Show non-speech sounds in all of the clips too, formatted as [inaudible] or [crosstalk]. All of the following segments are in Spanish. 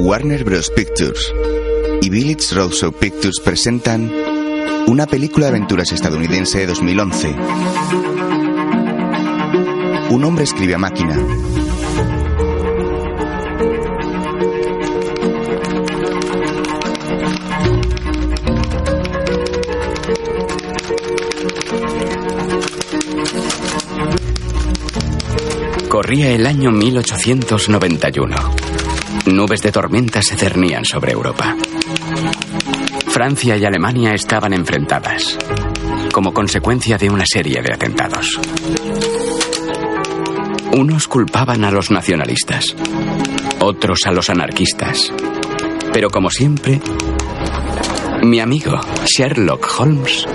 Warner Bros. Pictures y Village Roadshow Pictures presentan una película de aventuras estadounidense de 2011. Un hombre escribe a máquina. Corría el año 1891. Nubes de tormenta se cernían sobre Europa. Francia y Alemania estaban enfrentadas, como consecuencia de una serie de atentados. Unos culpaban a los nacionalistas, otros a los anarquistas. Pero como siempre, mi amigo Sherlock Holmes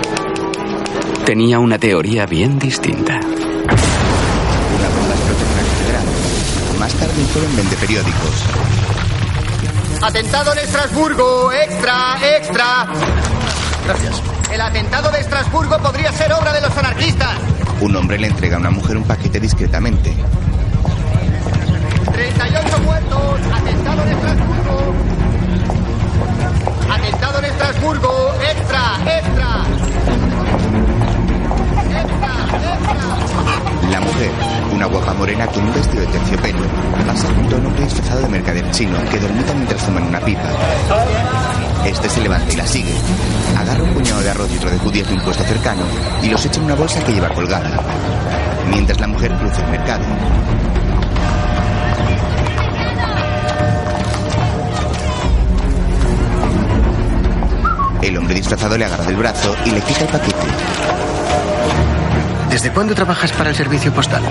tenía una teoría bien distinta. Una bomba explota en. Más tarde joven vende periódicos. Atentado en Estrasburgo, extra, extra. Gracias. El atentado de Estrasburgo podría ser obra de los anarquistas. Un hombre le entrega a una mujer un paquete discretamente. 38 muertos. Atentado en Estrasburgo. Atentado en Estrasburgo, extra, extra. Extra, extra. La mujer, una guapa morena con un vestido de terciopelo, pasa junto a un hombre disfrazado de mercader chino que dormita mientras fuma en una pipa. Este se levanta y la sigue. Agarra un puñado de arroz y otro de judías de un puesto cercano y los echa en una bolsa que lleva colgada. Mientras la mujer cruza el mercado. El hombre disfrazado le agarra del brazo y le quita el paquete. ¿Desde cuándo trabajas para el servicio postal?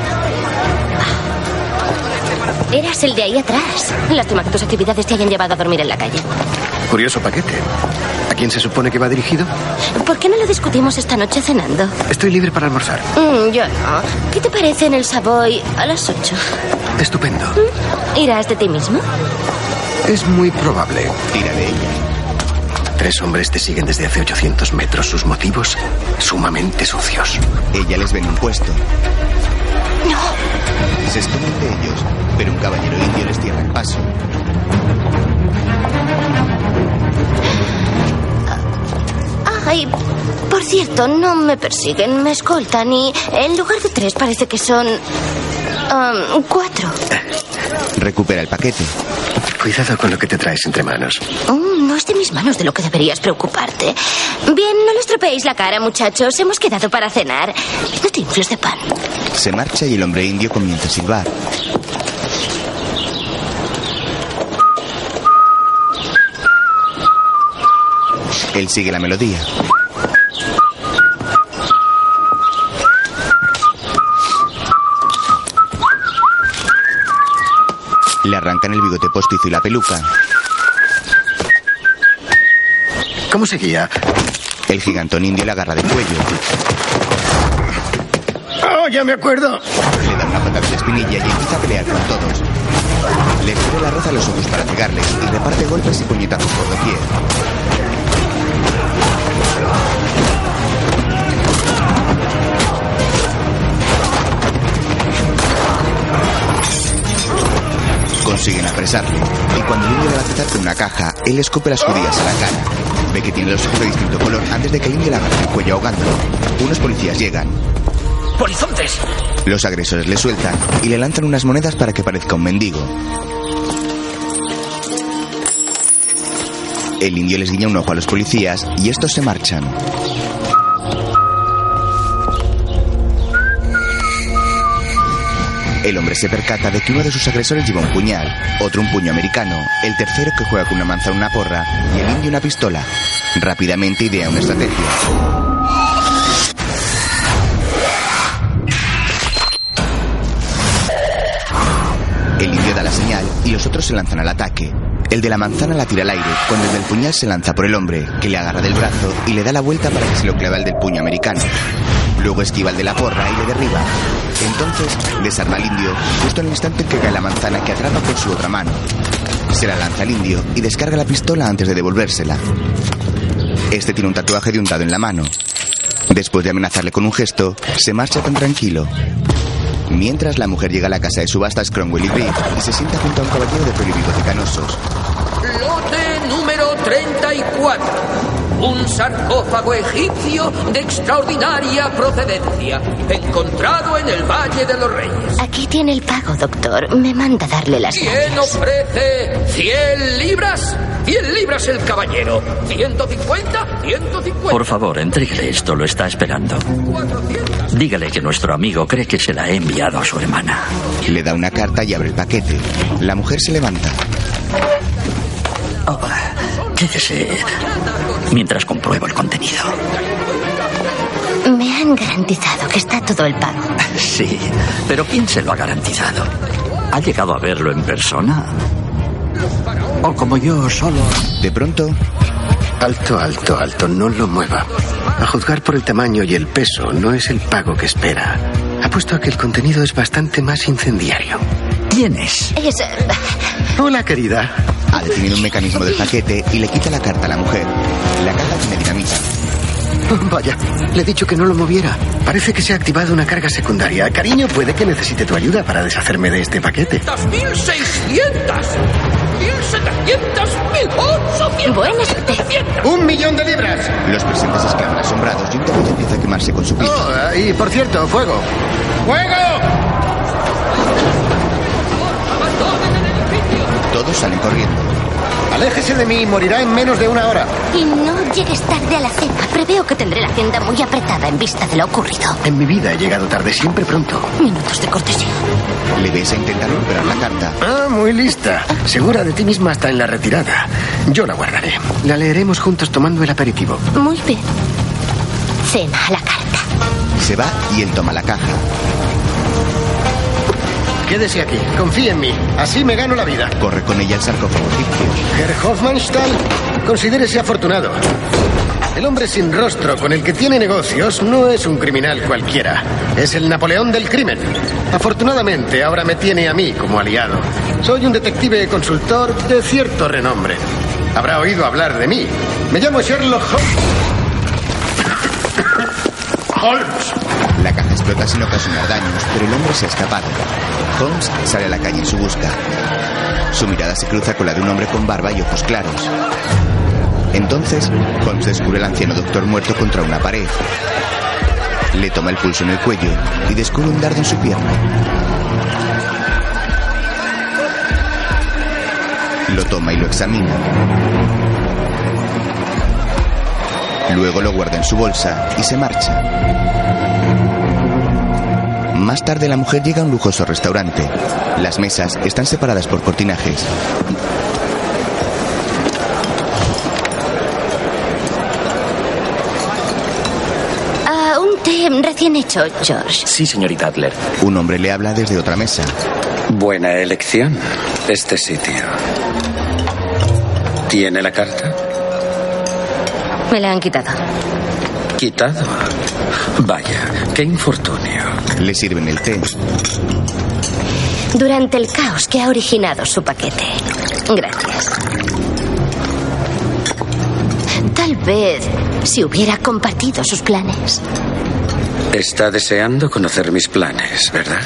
Eras el de ahí atrás. Lástima que tus actividades te hayan llevado a dormir en la calle. Curioso paquete. ¿A quién se supone que va dirigido? ¿Por qué no lo discutimos esta noche cenando? Estoy libre para almorzar. Mm, yo no. ¿Qué te parece en el Savoy a las 8? Estupendo. ¿Irás de ti mismo? Es muy probable. Tira de ella. Tres hombres te siguen desde hace 800 metros. Sus motivos sumamente sucios. Ella les ve en un puesto. No. Se esconden de ellos, pero un caballero indio les cierra el paso. Ay, por cierto, no me persiguen, me escoltan y en lugar de tres parece que son... um, cuatro. Recupera el paquete. Cuidado con lo que te traes entre manos. Oh, no es de mis manos de lo que deberías preocuparte. Bien, no les tropeéis la cara, muchachos. Hemos quedado para cenar. No te infles de pan. Se marcha y el hombre indio comienza a silbar. Él sigue la melodía. Arrancan el bigote postizo y la peluca. ¿Cómo seguía? El gigantón indio le agarra del cuello. ¡Oh, ya me acuerdo! Le da una patada en la espinilla y empieza a pelear con todos. Le cubre la roza a los ojos para cegarles y reparte golpes y puñetazos por doquier. Y cuando el indio le va a aceptar con una caja, él escupe las judías a la cara. Ve que tiene los ojos de distinto color antes de que el indio le agarre el cuello ahogándolo. Unos policías llegan. ¡Polizontes! Los agresores le sueltan y le lanzan unas monedas para que parezca un mendigo. El indio les guiña un ojo a los policías y estos se marchan. El hombre se percata de que uno de sus agresores lleva un puñal, otro un puño americano, el tercero que juega con una manzana una porra y el indio una pistola. Rápidamente idea una estrategia. El indio da la señal y los otros se lanzan al ataque. El de la manzana la tira al aire, cuando el del puñal se lanza por el hombre, que le agarra del brazo y le da la vuelta para que se lo clave al del puño americano. Luego esquiva el de la porra y le derriba. Entonces desarma al indio justo en el instante en que cae la manzana que atrapa con su otra mano. Se la lanza al indio y descarga la pistola antes de devolvérsela. Este tiene un tatuaje de untado en la mano. Después de amenazarle con un gesto, se marcha tan tranquilo. Mientras la mujer llega a la casa de subastas Cromwell y Reed y se sienta junto a un caballero de pelo y canosos. Lote número 34. Un sarcófago egipcio de extraordinaria procedencia, encontrado en el Valle de los Reyes. Aquí tiene el pago, doctor. Me manda darle las ¿Quién gracias. ofrece 100 libras? 100 libras el caballero. 150, 150. Por favor, entréguele esto, lo está esperando. 400. Dígale que nuestro amigo cree que se la he enviado a su hermana. Le da una carta y abre el paquete. La mujer se levanta. Oh, quédese mientras compruebo el contenido. Me han garantizado que está todo el pago. [laughs] Sí, pero ¿quién se lo ha garantizado? ¿Ha llegado a verlo en persona? O como yo solo... De pronto, Alto, alto, alto, no lo mueva. A juzgar por el tamaño y el peso, no es el pago que espera. Apuesto a que el contenido es bastante más incendiario. ¿Quién es? Es... eh, Hola, querida. Definido un mecanismo del paquete y le quita la carta a la mujer. La caja tiene dinamita. [laughs] Vaya, le he dicho que no lo moviera. Parece que se ha activado una carga secundaria. Cariño, puede que necesite tu ayuda para deshacerme de este paquete. 1600. 1700. 1800. Buena suerte. 700. ¡Un millón de libras! Los presentes exclaman asombrados y un terror empieza a quemarse con su pico. Oh, y por cierto, fuego. ¡Fuego! Abandonen el edificio. Todos salen corriendo. Aléjese de mí y morirá en menos de una hora. Y no llegues tarde a la cena. Preveo que tendré la agenda muy apretada en vista de lo ocurrido. En mi vida he llegado tarde, siempre pronto. Minutos de cortesía. Le ves a intentar recuperar la carta. Ah, muy lista. Segura de ti misma hasta en la retirada. Yo la guardaré. La leeremos juntos tomando el aperitivo. Muy bien. Cena a la carta. Se va y él toma la caja. Quédese aquí. Confíe en mí. Así me gano la vida. Corre con ella al sarcófago. Herr Hofmannsthal, considérese afortunado. El hombre sin rostro con el que tiene negocios no es un criminal cualquiera. Es el Napoleón del crimen. Afortunadamente, ahora me tiene a mí como aliado. Soy un detective consultor de cierto renombre. Habrá oído hablar de mí. Me llamo Sherlock Holmes. Holmes. La caja explota sin ocasionar daños, pero el hombre se ha escapado. Holmes sale a la calle en su busca. Su mirada se cruza con la de un hombre con barba y ojos claros. Entonces, Holmes descubre al anciano doctor muerto contra una pared. Le toma el pulso en el cuello y descubre un dardo en su pierna. Lo toma y lo examina. Luego lo guarda en su bolsa y se marcha. Más tarde la mujer llega a un lujoso restaurante. Las mesas están separadas por cortinajes. Ah, un té recién hecho, George. Sí, señorita Adler. Un hombre le habla desde otra mesa. Buena elección, este sitio. ¿Tiene la carta? Me la han quitado. Quitado. Vaya, qué infortunio. Le sirven el té. Durante el caos que ha originado su paquete. Gracias. Tal vez si hubiera compartido sus planes. Está deseando conocer mis planes, ¿verdad?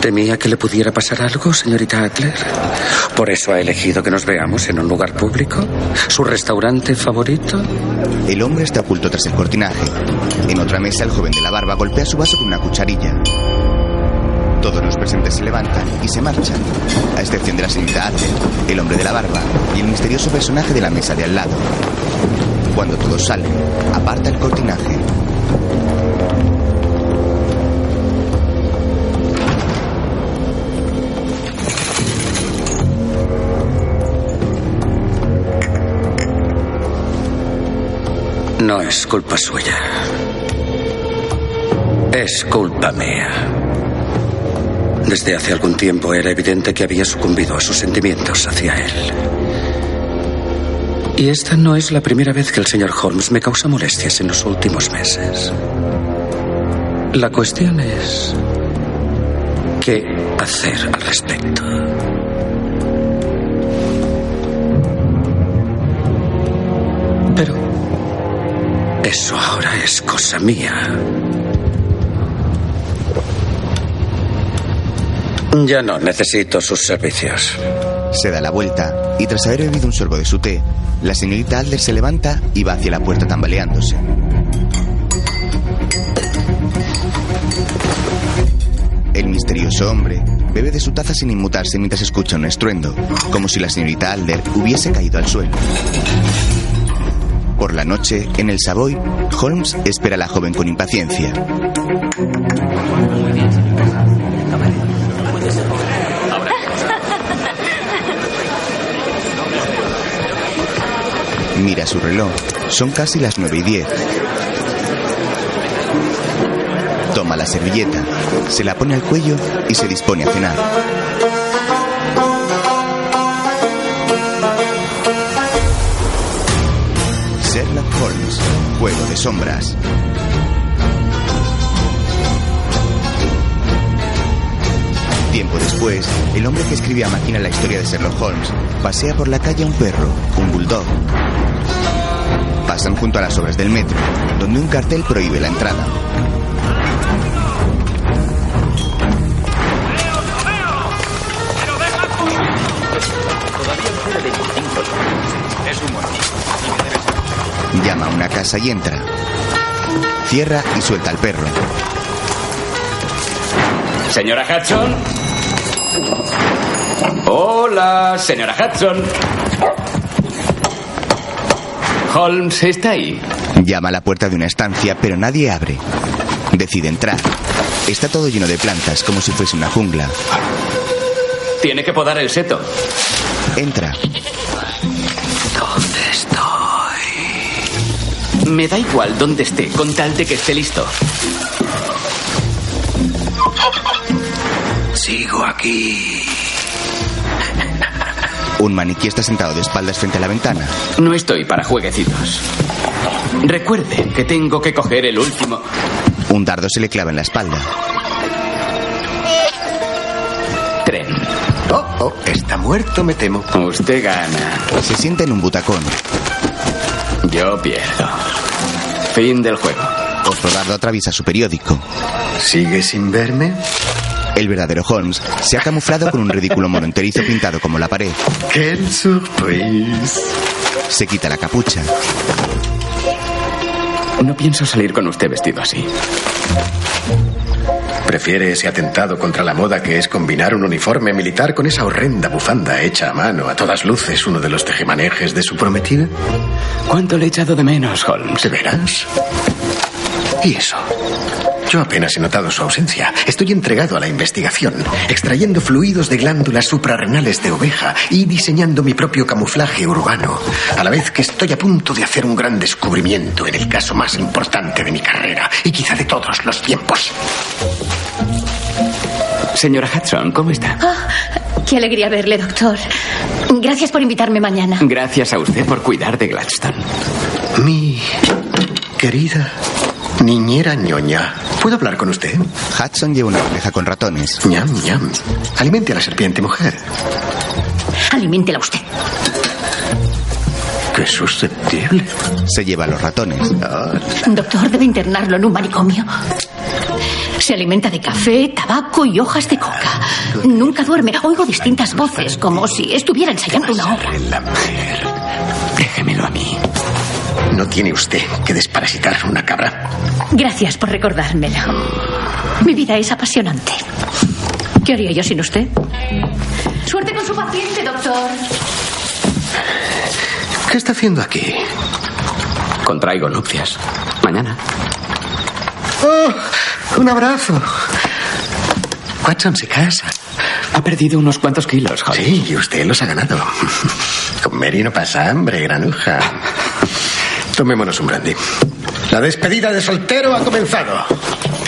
¿Temía que le pudiera pasar algo, señorita Adler? ¿Por eso ha elegido que nos veamos en un lugar público? ¿Su restaurante favorito? El hombre está oculto tras el cortinaje. En otra mesa, el joven de la barba golpea su vaso con una cucharilla. Todos los presentes se levantan y se marchan, a excepción de la señorita Adler, el hombre de la barba y el misterioso personaje de la mesa de al lado. Cuando todos salen, aparta el cortinaje. No es culpa suya. Es culpa mía. Desde hace algún tiempo era evidente que había sucumbido a sus sentimientos hacia él. Y esta no es la primera vez que el señor Holmes me causa molestias en los últimos meses. La cuestión es... ¿Qué hacer al respecto? Mía. Ya no necesito sus servicios. Se da la vuelta y tras haber bebido un sorbo de su té, la señorita Adler se levanta y va hacia la puerta tambaleándose. El misterioso hombre bebe de su taza sin inmutarse mientras escucha un estruendo, como si la señorita Adler hubiese caído al suelo. Por la noche, en el Savoy, Holmes espera a la joven con impaciencia. Mira su reloj. Son casi las nueve y diez. Toma la servilleta, se la pone al cuello y se dispone a cenar. Sherlock Holmes, Juego de Sombras. Tiempo después, el hombre que escribe a máquina la historia de Sherlock Holmes pasea por la calle a un perro, un bulldog. Pasan junto a las obras del metro, donde un cartel prohíbe la entrada. Llama a una casa y entra. Cierra y suelta al perro. Señora Hudson. Hola, señora Hudson. Holmes está ahí. Llama a la puerta de una estancia, pero nadie abre. Decide entrar. Está todo lleno de plantas, como si fuese una jungla. Tiene que podar el seto. Entra. Me da igual dónde esté, con tal de que esté listo. Sigo aquí. Un maniquí está sentado de espaldas frente a la ventana. No estoy para jueguecitos. Recuerde que tengo que coger el último. Un dardo se le clava en la espalda. Tren. Oh, oh, está muerto, me temo. Usted gana. Se sienta en un butacón. Yo pierdo. Fin del juego. Otro dardo atraviesa su periódico. ¿Sigue sin verme? El verdadero Holmes se ha camuflado con un ridículo mono enterizo pintado como la pared. ¡Qué surprise! Se quita la capucha. No pienso salir con usted vestido así. ¿Prefiere ese atentado contra la moda que es combinar un uniforme militar con esa horrenda bufanda hecha a mano, a todas luces, uno de los tejemanejes de su prometida? ¿Cuánto le he echado de menos, Holmes? ¿De veras? ¿Y eso? Yo apenas he notado su ausencia. Estoy entregado a la investigación, extrayendo fluidos de glándulas suprarrenales de oveja y diseñando mi propio camuflaje urbano, a la vez que estoy a punto de hacer un gran descubrimiento en el caso más importante de mi carrera y quizá de todos los tiempos. Señora Hudson, ¿cómo está? Ah, qué alegría verle, doctor. Gracias por invitarme mañana. Gracias a usted por cuidar de Gladstone. Mi querida niñera ñoña. ¿Puedo hablar con usted? Hudson lleva una bandeja con ratones. ñam, ñam. Alimente a la serpiente, mujer. Aliméntela usted. Qué susceptible. Se lleva los ratones. Ah, Doctor, debe internarlo en un manicomio. Se alimenta de café, tabaco y hojas de coca. Nunca duerme. Oigo distintas voces, como si estuviera ensayando una obra. la mujer. Déjemelo a mí. No tiene usted que desparasitar una cabra. Gracias por recordármelo. Mi vida es apasionante. ¿Qué haría yo sin usted? Suerte con su paciente, doctor. ¿Qué está haciendo aquí? Contraigo nupcias. Mañana. Oh, un abrazo. Watson se casa. Ha perdido unos cuantos kilos, Holmes. Sí, y usted los ha ganado. Con Mary no pasa hambre, granuja. Tomémonos un brandy. La despedida de soltero ha comenzado.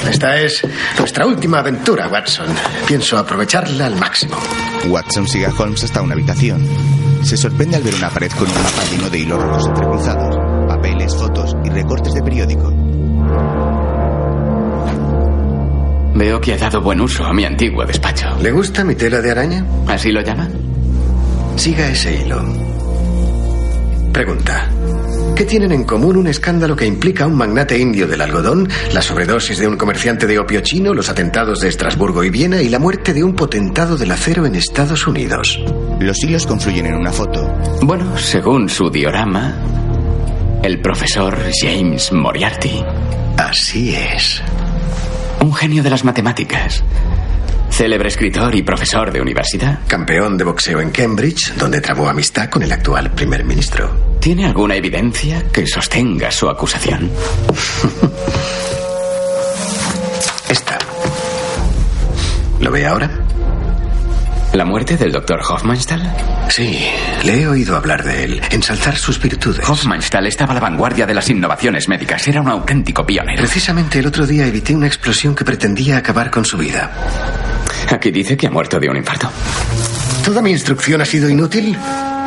Esta es nuestra última aventura, Watson. Pienso aprovecharla al máximo. Watson sigue a Holmes hasta una habitación. Se sorprende al ver una pared con un mapa lleno de hilos rojos entrecruzados, papeles, fotos y recortes de periódico. Veo que ha dado buen uso a mi antiguo despacho. ¿Le gusta mi tela de araña? ¿Así lo llama? Siga ese hilo. Pregunta. ¿Qué tienen en común un escándalo que implica a un magnate indio del algodón, la sobredosis de un comerciante de opio chino, los atentados de Estrasburgo y Viena y la muerte de un potentado del acero en Estados Unidos? Los hilos confluyen en una foto. Bueno, según su diorama, el profesor James Moriarty. Así es. Un genio de las matemáticas. Célebre escritor y profesor de universidad. Campeón de boxeo en Cambridge, donde trabó amistad con el actual primer ministro. ¿Tiene alguna evidencia que sostenga su acusación? [laughs] Esta. ¿Lo ve ahora? ¿La muerte del doctor Hofmannsthal? Sí, le he oído hablar de él, ensalzar sus virtudes. Hofmannsthal estaba a la vanguardia de las innovaciones médicas, era un auténtico pionero. Precisamente el otro día evité una explosión que pretendía acabar con su vida. Aquí dice que ha muerto de un infarto. ¿Toda mi instrucción ha sido inútil?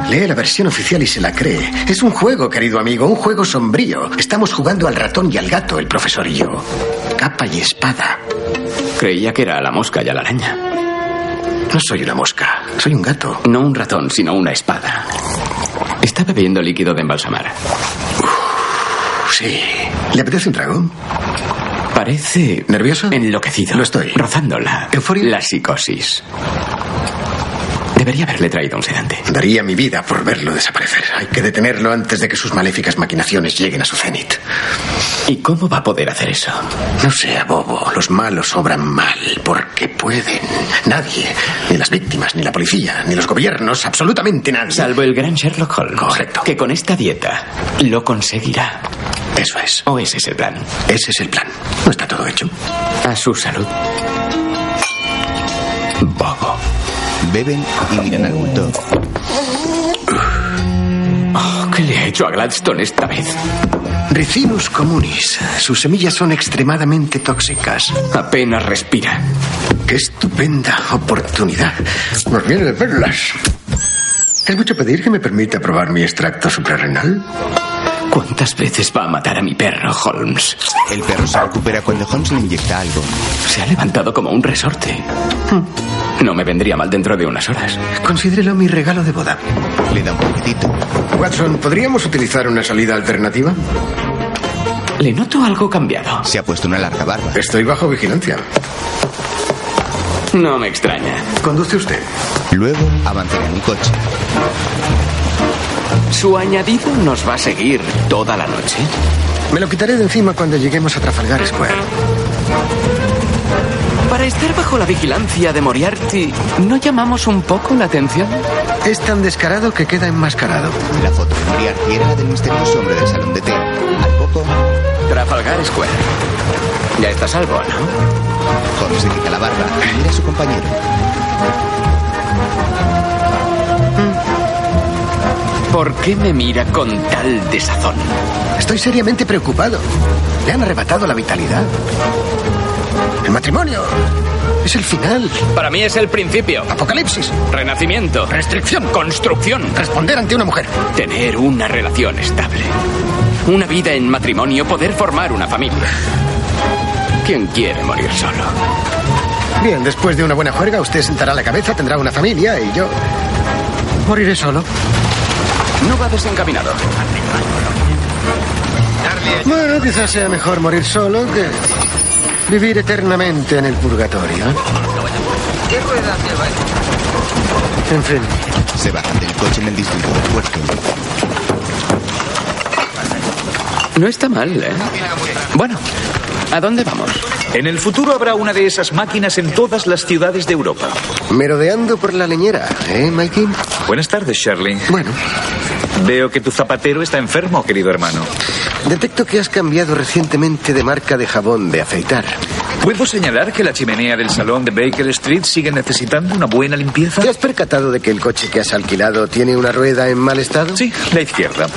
Lee la versión oficial y se la cree. Es un juego, querido amigo, un juego sombrío. Estamos jugando al ratón y al gato, el profesor y yo. Capa y espada. Creía que era a la mosca y a la araña. No soy una mosca, soy un gato. No un ratón, sino una espada. Está bebiendo líquido de embalsamar. Sí. ¿Le apetece un trago? Parece... ¿Nervioso? Enloquecido. Lo estoy. Rozándola. ¿Euforia? La psicosis. Debería haberle traído un sedante. Daría mi vida por verlo desaparecer. Hay que detenerlo antes de que sus maléficas maquinaciones lleguen a su cenit. ¿Y cómo va a poder hacer eso? No sea bobo. Los malos obran mal porque pueden. Nadie, ni las víctimas, ni la policía, ni los gobiernos, absolutamente nadie. Salvo el gran Sherlock Holmes. Correcto. Que con esta dieta lo conseguirá. Eso es. ¿O ese es el plan? Ese es el plan. No está todo hecho. A su salud. Bobo. Beben y miran al bulto. Oh, ¿Qué le ha hecho a Gladstone esta vez? Ricinus communis. Sus semillas son extremadamente tóxicas. Apenas respira. ¡Qué estupenda oportunidad! Nos viene de perlas. ¿Es mucho pedir que me permita probar mi extracto suprarrenal? ¿Cuántas veces va a matar a mi perro, Holmes? El perro se recupera cuando Holmes le inyecta algo. Se ha levantado como un resorte. No me vendría mal dentro de unas horas. Considérelo mi regalo de boda. Le da un poquitito. Watson, ¿podríamos utilizar una salida alternativa? Le noto algo cambiado. Se ha puesto una larga barba. Estoy bajo vigilancia. No me extraña. ¿Conduce usted? Luego avanzan en un coche. ¿Su añadido nos va a seguir toda la noche? Me lo quitaré de encima cuando lleguemos a Trafalgar Square. Para estar bajo la vigilancia de Moriarty, ¿no llamamos un poco la atención? Es tan descarado que queda enmascarado. La foto de Moriarty era la del misterioso hombre del salón de té. Al poco, Trafalgar Square. Ya está salvo, ¿no? Holmes se quita la barba y mira a su compañero. ¿Por qué me mira con tal desazón? Estoy seriamente preocupado. Le han arrebatado la vitalidad. El matrimonio es el final. Para mí es el principio. Apocalipsis. Renacimiento. Restricción. Construcción. Responder ante una mujer. Tener una relación estable. Una vida en matrimonio, poder formar una familia. ¿Quién quiere morir solo? Bien, después de una buena juerga, usted sentará la cabeza, tendrá una familia y yo moriré solo. No va desencaminado. Bueno, quizás sea mejor morir solo que vivir eternamente en el purgatorio. En fin, Se bajan del coche en el distrito del puerto. No está mal, ¿eh? Bueno, ¿a dónde vamos? En el futuro habrá una de esas máquinas en todas las ciudades de Europa. merodeando por la leñera, ¿eh, Mikey? Buenas tardes, Shirley. Bueno, Veo que tu zapatero está enfermo, querido hermano. detecto que has cambiado recientemente de marca de jabón de afeitar. ¿Puedo señalar que la chimenea del salón de Baker Street sigue necesitando una buena limpieza? ¿Te has percatado de que el coche que has alquilado tiene una rueda en mal estado? Sí, la izquierda.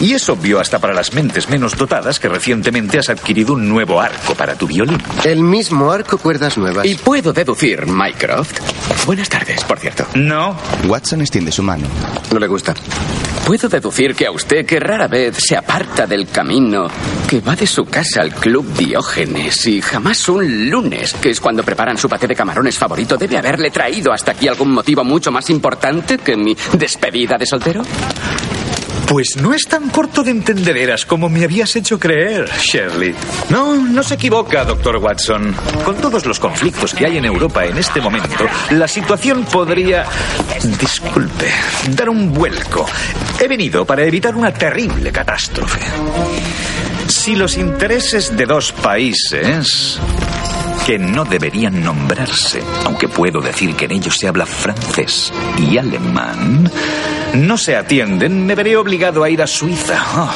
Y es obvio hasta para las mentes menos dotadas que recientemente has adquirido un nuevo arco para tu violín. El mismo arco cuerdas nuevas. Y puedo deducir, Mycroft. Buenas tardes, por cierto. No. Watson extiende su mano. No le gusta. Puedo deducir que a usted, que rara vez se aparta del camino, que va de su casa al club Diógenes y jamás un lunes, que es cuando preparan su paté de camarones favorito, debe haberle traído hasta aquí algún motivo mucho más importante que mi despedida de soltero. Pues no es tan corto de entendederas como me habías hecho creer, Shirley. No, no se equivoca, doctor Watson. Con todos los conflictos que hay en Europa en este momento, la situación podría... Disculpe, dar un vuelco. He venido para evitar una terrible catástrofe. Si los intereses de dos países que no deberían nombrarse, aunque puedo decir que en ellos se habla francés y alemán, no se atienden, me veré obligado a ir a Suiza. Oh,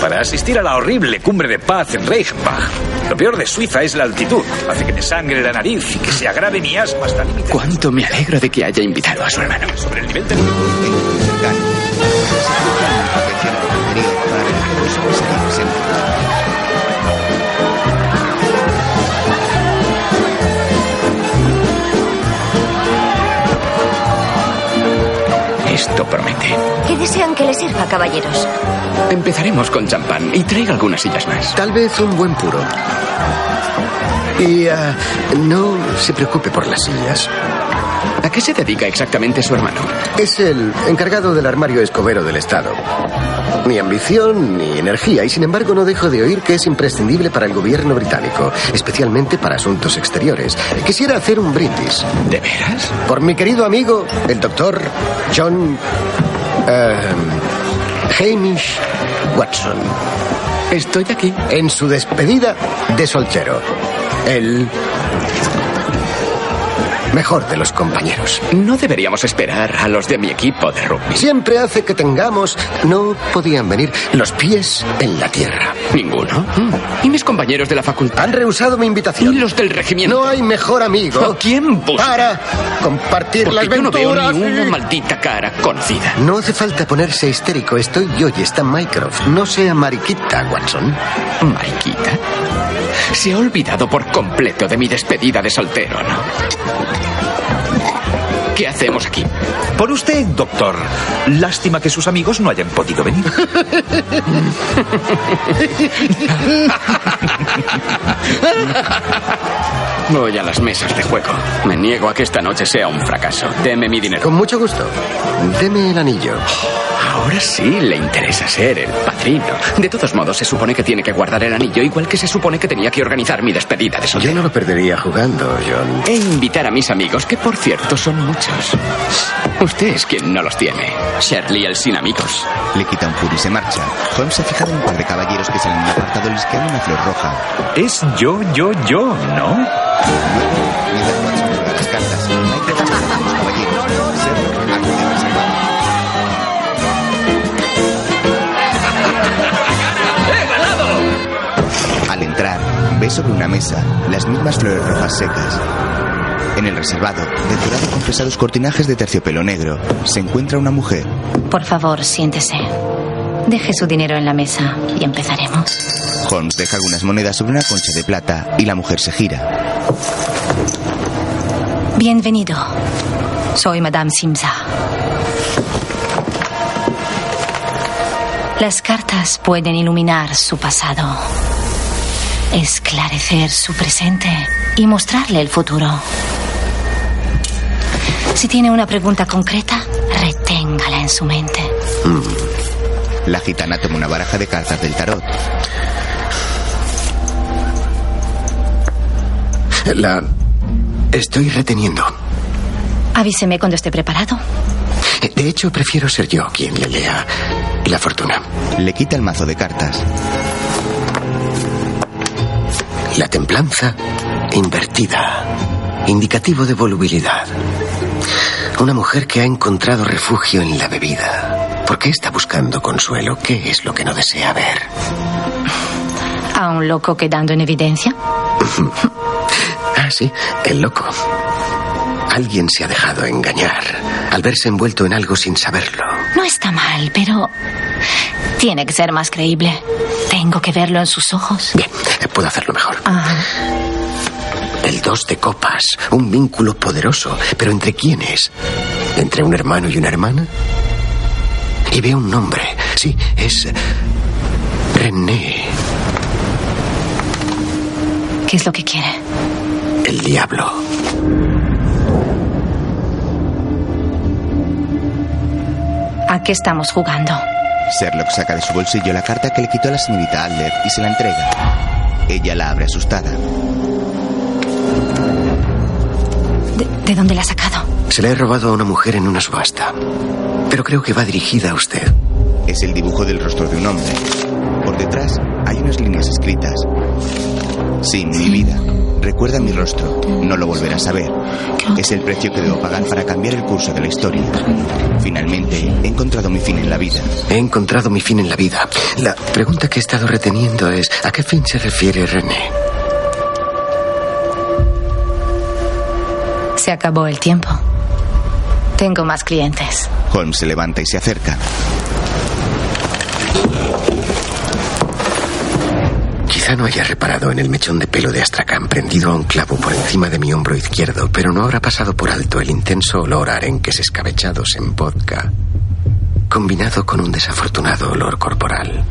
para asistir a la horrible cumbre de paz en Reichenbach. Lo peor de Suiza es la altitud. Hace que me sangre la nariz y que se agrave mi asma hasta límite. Cuánto me alegro de que haya invitado a su hermano. Sobre el nivel de... Esto promete. ¿Qué desean que les sirva, caballeros? Empezaremos con champán y traiga algunas sillas más. Tal vez un buen puro. Y ah, no se preocupe por las sillas. ¿A qué se dedica exactamente su hermano? Es el encargado del armario escobero del Estado. Ni ambición ni energía, y sin embargo no dejo de oír que es imprescindible para el gobierno británico, especialmente para asuntos exteriores. Quisiera hacer un brindis. ¿De veras? Por mi querido amigo, el doctor John eh, Hamish Watson, Estoy aquí. en su despedida de soltero. El mejor de los compañeros. No deberíamos esperar a los de mi equipo de rugby. Siempre hace que tengamos, no podían venir, los pies en la tierra. Ninguno. Mm. ¿Y mis compañeros de la facultad? Han rehusado mi ¿Y invitación. los del regimiento? No hay mejor amigo ¿A quién busca? para compartir Porque las yo no veo ni una y- maldita cara conocida. No hace falta ponerse histérico. Estoy yo y está Mycroft. No sea mariquita, Watson. Mariquita. Se ha olvidado por completo de mi despedida de soltero, ¿no? ¿Qué hacemos aquí? Por usted, doctor. Lástima que sus amigos no hayan podido venir. [laughs] Voy a las mesas de juego. Me niego a que esta noche sea un fracaso. Deme mi dinero. Con mucho gusto. Deme el anillo. Ahora sí le interesa ser el padrino. De todos modos, se supone que tiene que guardar el anillo, igual que se supone que tenía que organizar mi despedida de Yo soltero. no lo perdería jugando, John. E invitar a mis amigos, que por cierto son muchos. Usted es quien no los tiene. Shirley, el sin amigos. Le quita un puro y se marcha. Holmes se fija en un par de caballeros que salen en un apartado lisqueando una flor roja. Es yo, yo, yo, ¿no? Mientras Watson juega las cartas, Michael observa a los caballeros. Sherlock acude reservado. Al entrar, ve sobre una mesa las mismas flores rojas secas. En el reservado, decorado con pesados cortinajes de terciopelo negro, se encuentra una mujer. Por favor, siéntese. Deje su dinero en la mesa y empezaremos. Holmes deja algunas monedas sobre una concha de plata y la mujer se gira. Bienvenido. Soy Madame Simsa. Las cartas pueden iluminar su pasado, esclarecer su presente y mostrarle el futuro. Si tiene una pregunta concreta, reténgala en su mente. La gitana toma una baraja de cartas del tarot. La estoy reteniendo. Avíseme cuando esté preparado. De hecho, prefiero ser yo quien le lea la fortuna. Le quita el mazo de cartas. La templanza invertida. Indicativo de volubilidad. Una mujer que ha encontrado refugio en la bebida. ¿Por qué está buscando consuelo? ¿Qué es lo que no desea ver? ¿A un loco quedando en evidencia? [laughs] Ah, sí, el loco. Alguien se ha dejado engañar al verse envuelto en algo sin saberlo. No está mal, pero tiene que ser más creíble. Tengo que verlo en sus ojos. Bien, eh, puedo hacerlo mejor. Ah, El dos de copas, un vínculo poderoso. ¿Pero entre quiénes? ¿Entre un hermano y una hermana? Y veo un nombre. Sí, es René, ¿qué es lo que quiere? El diablo. ¿A qué estamos jugando? Sherlock saca de su bolsillo la carta que le quitó a la señorita Adler y se la entrega. Ella la abre asustada. ¿De, de dónde la ha sacado? Se la he robado a una mujer en una subasta. Pero creo que va dirigida a usted. Es el dibujo del rostro de un hombre. Por detrás hay unas líneas escritas. Sí, mi vida. Recuerda mi rostro. No lo volverás a ver. Es el precio que debo pagar para cambiar el curso de la historia. Finalmente, he encontrado mi fin en la vida. He encontrado mi fin en la vida. La pregunta que he estado reteniendo es, ¿a qué fin se refiere René? Se acabó el tiempo. Tengo más clientes. Holmes se levanta y se acerca. Quizá no haya reparado en el mechón de pelo de Astrakhan prendido a un clavo por encima de mi hombro izquierdo, pero no habrá pasado por alto el intenso olor a arenques escabechados en vodka, combinado con un desafortunado olor corporal.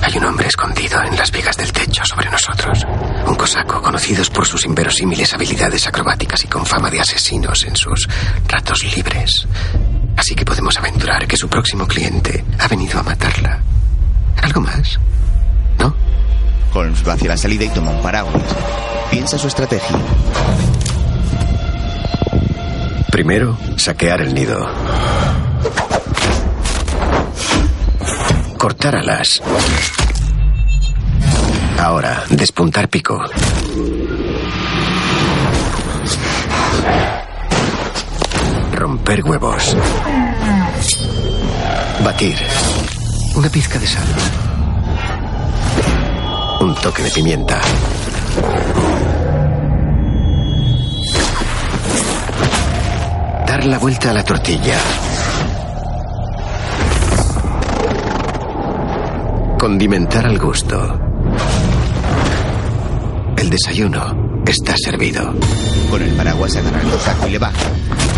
Hay un hombre escondido en las vigas del techo sobre nosotros. Un cosaco, conocidos por sus inverosímiles habilidades acrobáticas y con fama de asesinos en sus ratos libres. Así que podemos aventurar que su próximo cliente ha venido a matarla. ¿Algo más? Holmes va hacia la salida y toma un paraguas. Piensa su estrategia. Primero, saquear el nido. Cortar alas. Ahora, despuntar pico. Romper huevos. Batir. Una pizca de sal. Un toque de pimienta. Dar la vuelta a la tortilla. Condimentar al gusto. El desayuno está servido. Con el paraguas se agarra el cosaco y le baja.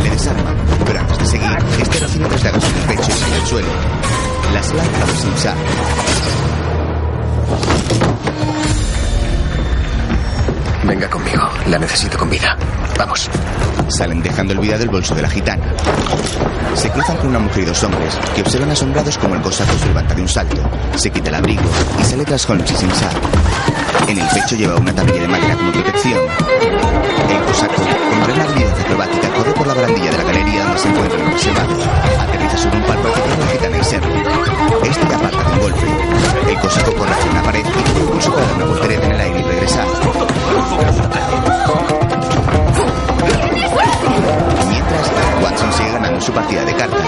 Le desarma, pero antes de seguir, este recibe tres dagas en el pecho y sale al suelo. Las lanza sin usar. Venga conmigo, la necesito con vida. Vamos. Salen dejando el vida del bolso de la gitana. Se cruzan con una mujer y dos hombres que observan asombrados como el cosaco se levanta de un salto. Se quita el abrigo y sale tras Holmes y sin sal. En el pecho lleva una tablilla de madera como protección. El cosaco, con gran habilidad acrobática, corre por la barandilla de la galería donde se encuentra el reservado. Aterriza sobre un palco que la gitana y Sergio. Este aparta golpe. El cosaco corre hacia una pared y tiene impulso dar una voltereta en el aire y regresar. Mientras, Watson sigue ganando su partida de cartas.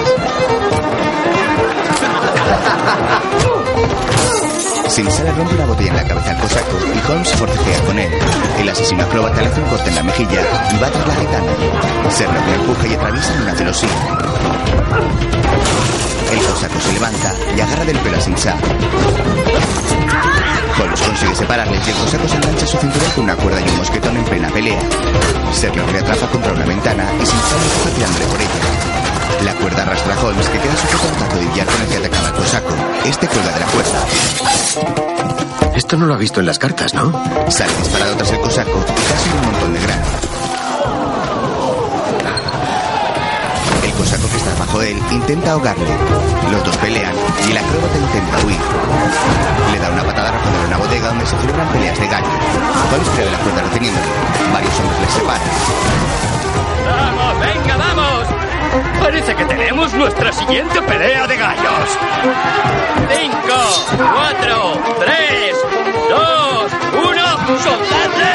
Sin le rompe una botella en la cabeza al cosaco y Holmes forcejea con él. El asesino acróbata le hace un corte en la mejilla y va tras la gitana. Serlo le empuja y atraviesa una celosía. El cosaco se levanta y agarra del pelo a Sinsa. Holmes consigue separarle y el cosaco se engancha a su cinturón con una cuerda y un mosquetón en plena pelea. Sherlock le atrapa contra una ventana y Sinsa le empuja tirándole por ella. La cuerda arrastra a Holmes que queda sujeto a un taco de billar con el que atacaba al cosaco. Este cuelga de la cuerda. Esto no lo ha visto en las cartas, ¿no? Sale disparado tras el cosaco y casi un montón de grano. El cosaco que está bajo él intenta ahogarle. Los dos pelean y el acróbata intenta huir. Le da una patada a una bodega donde se celebran peleas de gallo. Holmes prevé la cuerda reteniéndole. Varios hombres les separan. ¡Vamos, venga, vamos! Parece que tenemos nuestra siguiente pelea de gallos. Cinco, cuatro, tres, dos, uno, ¡soltadle!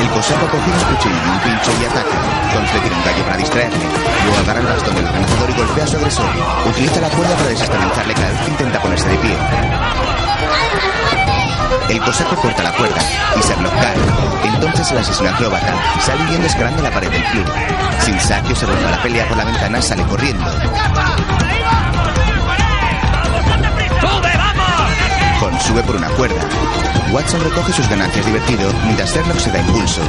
El cosaco coge un cuchillo y un pincho y ataca. Tira un gallo para distraerle. Luego agarra el bastón del organizador y golpea su agresor. Utiliza la cuerda para desestabilizarle cada vez que intenta ponerse de pie. El cosaco corta la cuerda y Sherlock cae. Entonces el asesino acróbata sale huyendo escalando la pared del club. Sin saque observando la pelea por la ventana sale corriendo. Holmes sube por una cuerda. Watson recoge sus ganancias divertido mientras Sherlock se da impulso.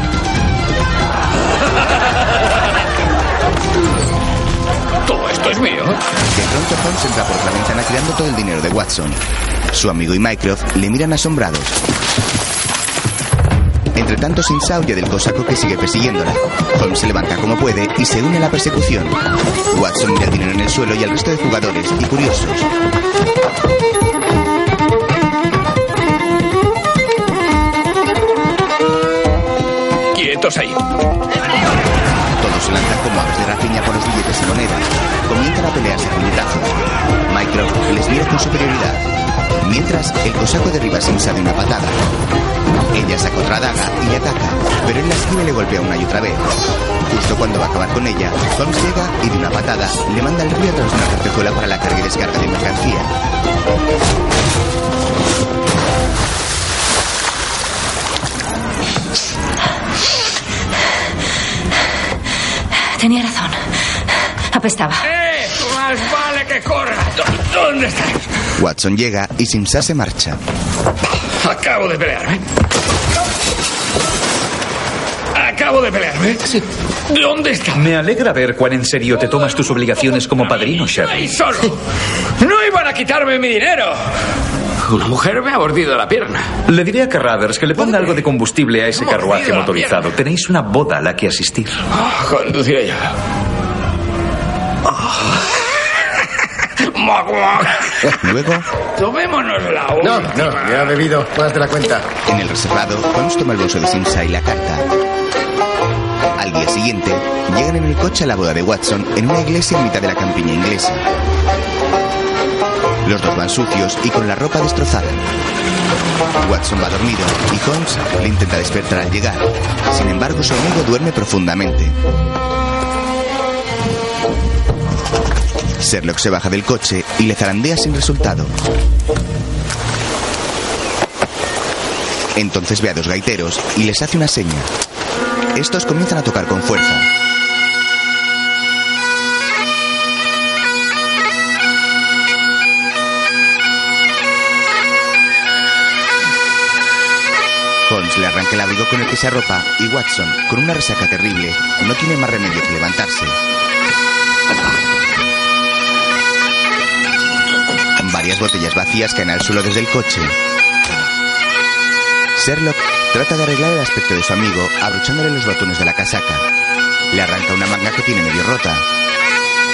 Todo esto es mío. De pronto Holmes entra por la ventana tirando todo el dinero de Watson. Su amigo y Mycroft le miran asombrados. Entre tanto, Simsa huye del cosaco que sigue persiguiéndola. Holmes se levanta como puede y se une a la persecución. Watson mira el dinero en el suelo y al resto de jugadores y curiosos. ¡Quietos ahí! Todos se lanzan como aves de rapiña por los billetes y monedas. Comienzan a pelearse con puñetazos. Mycroft les mira con superioridad. Mientras, el cosaco derriba a Simsa de una patada. Ella saca otra daga y le ataca, pero en la esquina le golpea una y otra vez. Justo cuando va a acabar con ella, Holmes llega y de una patada le manda al río tras una carpezuela para la carga y descarga de mercancía. Tenía razón. Apestaba. ¡Eh! ¡Más vale que corra! ¿Dó- ¿Dónde estás? Watson llega y Simsa se marcha. Acabo de pelearme. Acabo de pelearme. ¿Dónde está? Me alegra ver cuán en serio te tomas tus obligaciones como padrino, ¡Ahí Shirley. solo! ¡No iban a quitarme mi dinero! Una mujer me ha mordido la pierna. Le diré a Carruthers que le ponga algo de combustible a ese carruaje motorizado. Tenéis una boda a la que asistir. Ah, conduciré yo. [laughs] Luego, Tomémonos la No, última. no, ya ha bebido más de la cuenta. en el reservado, Holmes toma el bolso de Simsa y la carta. Al día siguiente, llegan en el coche a la boda de Watson en una iglesia en mitad de la campiña inglesa. Los dos van sucios y con la ropa destrozada. Watson va dormido y Holmes le intenta despertar al llegar. Sin embargo, su amigo duerme profundamente. Sherlock se baja del coche y le zarandea sin resultado. Entonces ve a dos gaiteros y les hace una seña. Estos comienzan a tocar con fuerza. Holmes le arranca el abrigo con el que se arropa y Watson, con una resaca terrible, no tiene más remedio que levantarse. Varias botellas vacías caen al suelo desde el coche. Sherlock trata de arreglar el aspecto de su amigo abrochándole los botones de la casaca. Le arranca una manga que tiene medio rota.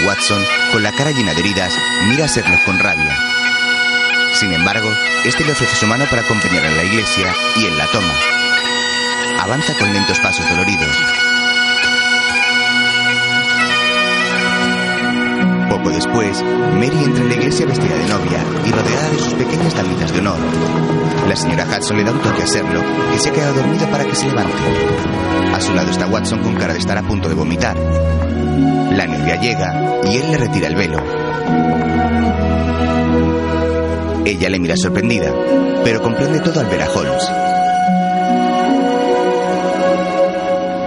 Watson, con la cara llena de heridas, mira a Sherlock con rabia. Sin embargo, este le ofrece su mano para acompañar a la iglesia y él la toma. Avanza con lentos pasos doloridos. Poco después, Mary entra en la iglesia vestida de novia y rodeada de sus pequeñas damitas de honor. La señora Hudson le da un toque a Sherlock, que se ha quedado dormido para que se levante. A su lado está Watson con cara de estar a punto de vomitar. La novia llega y él le retira el velo. Ella le mira sorprendida, pero comprende todo al ver a Holmes.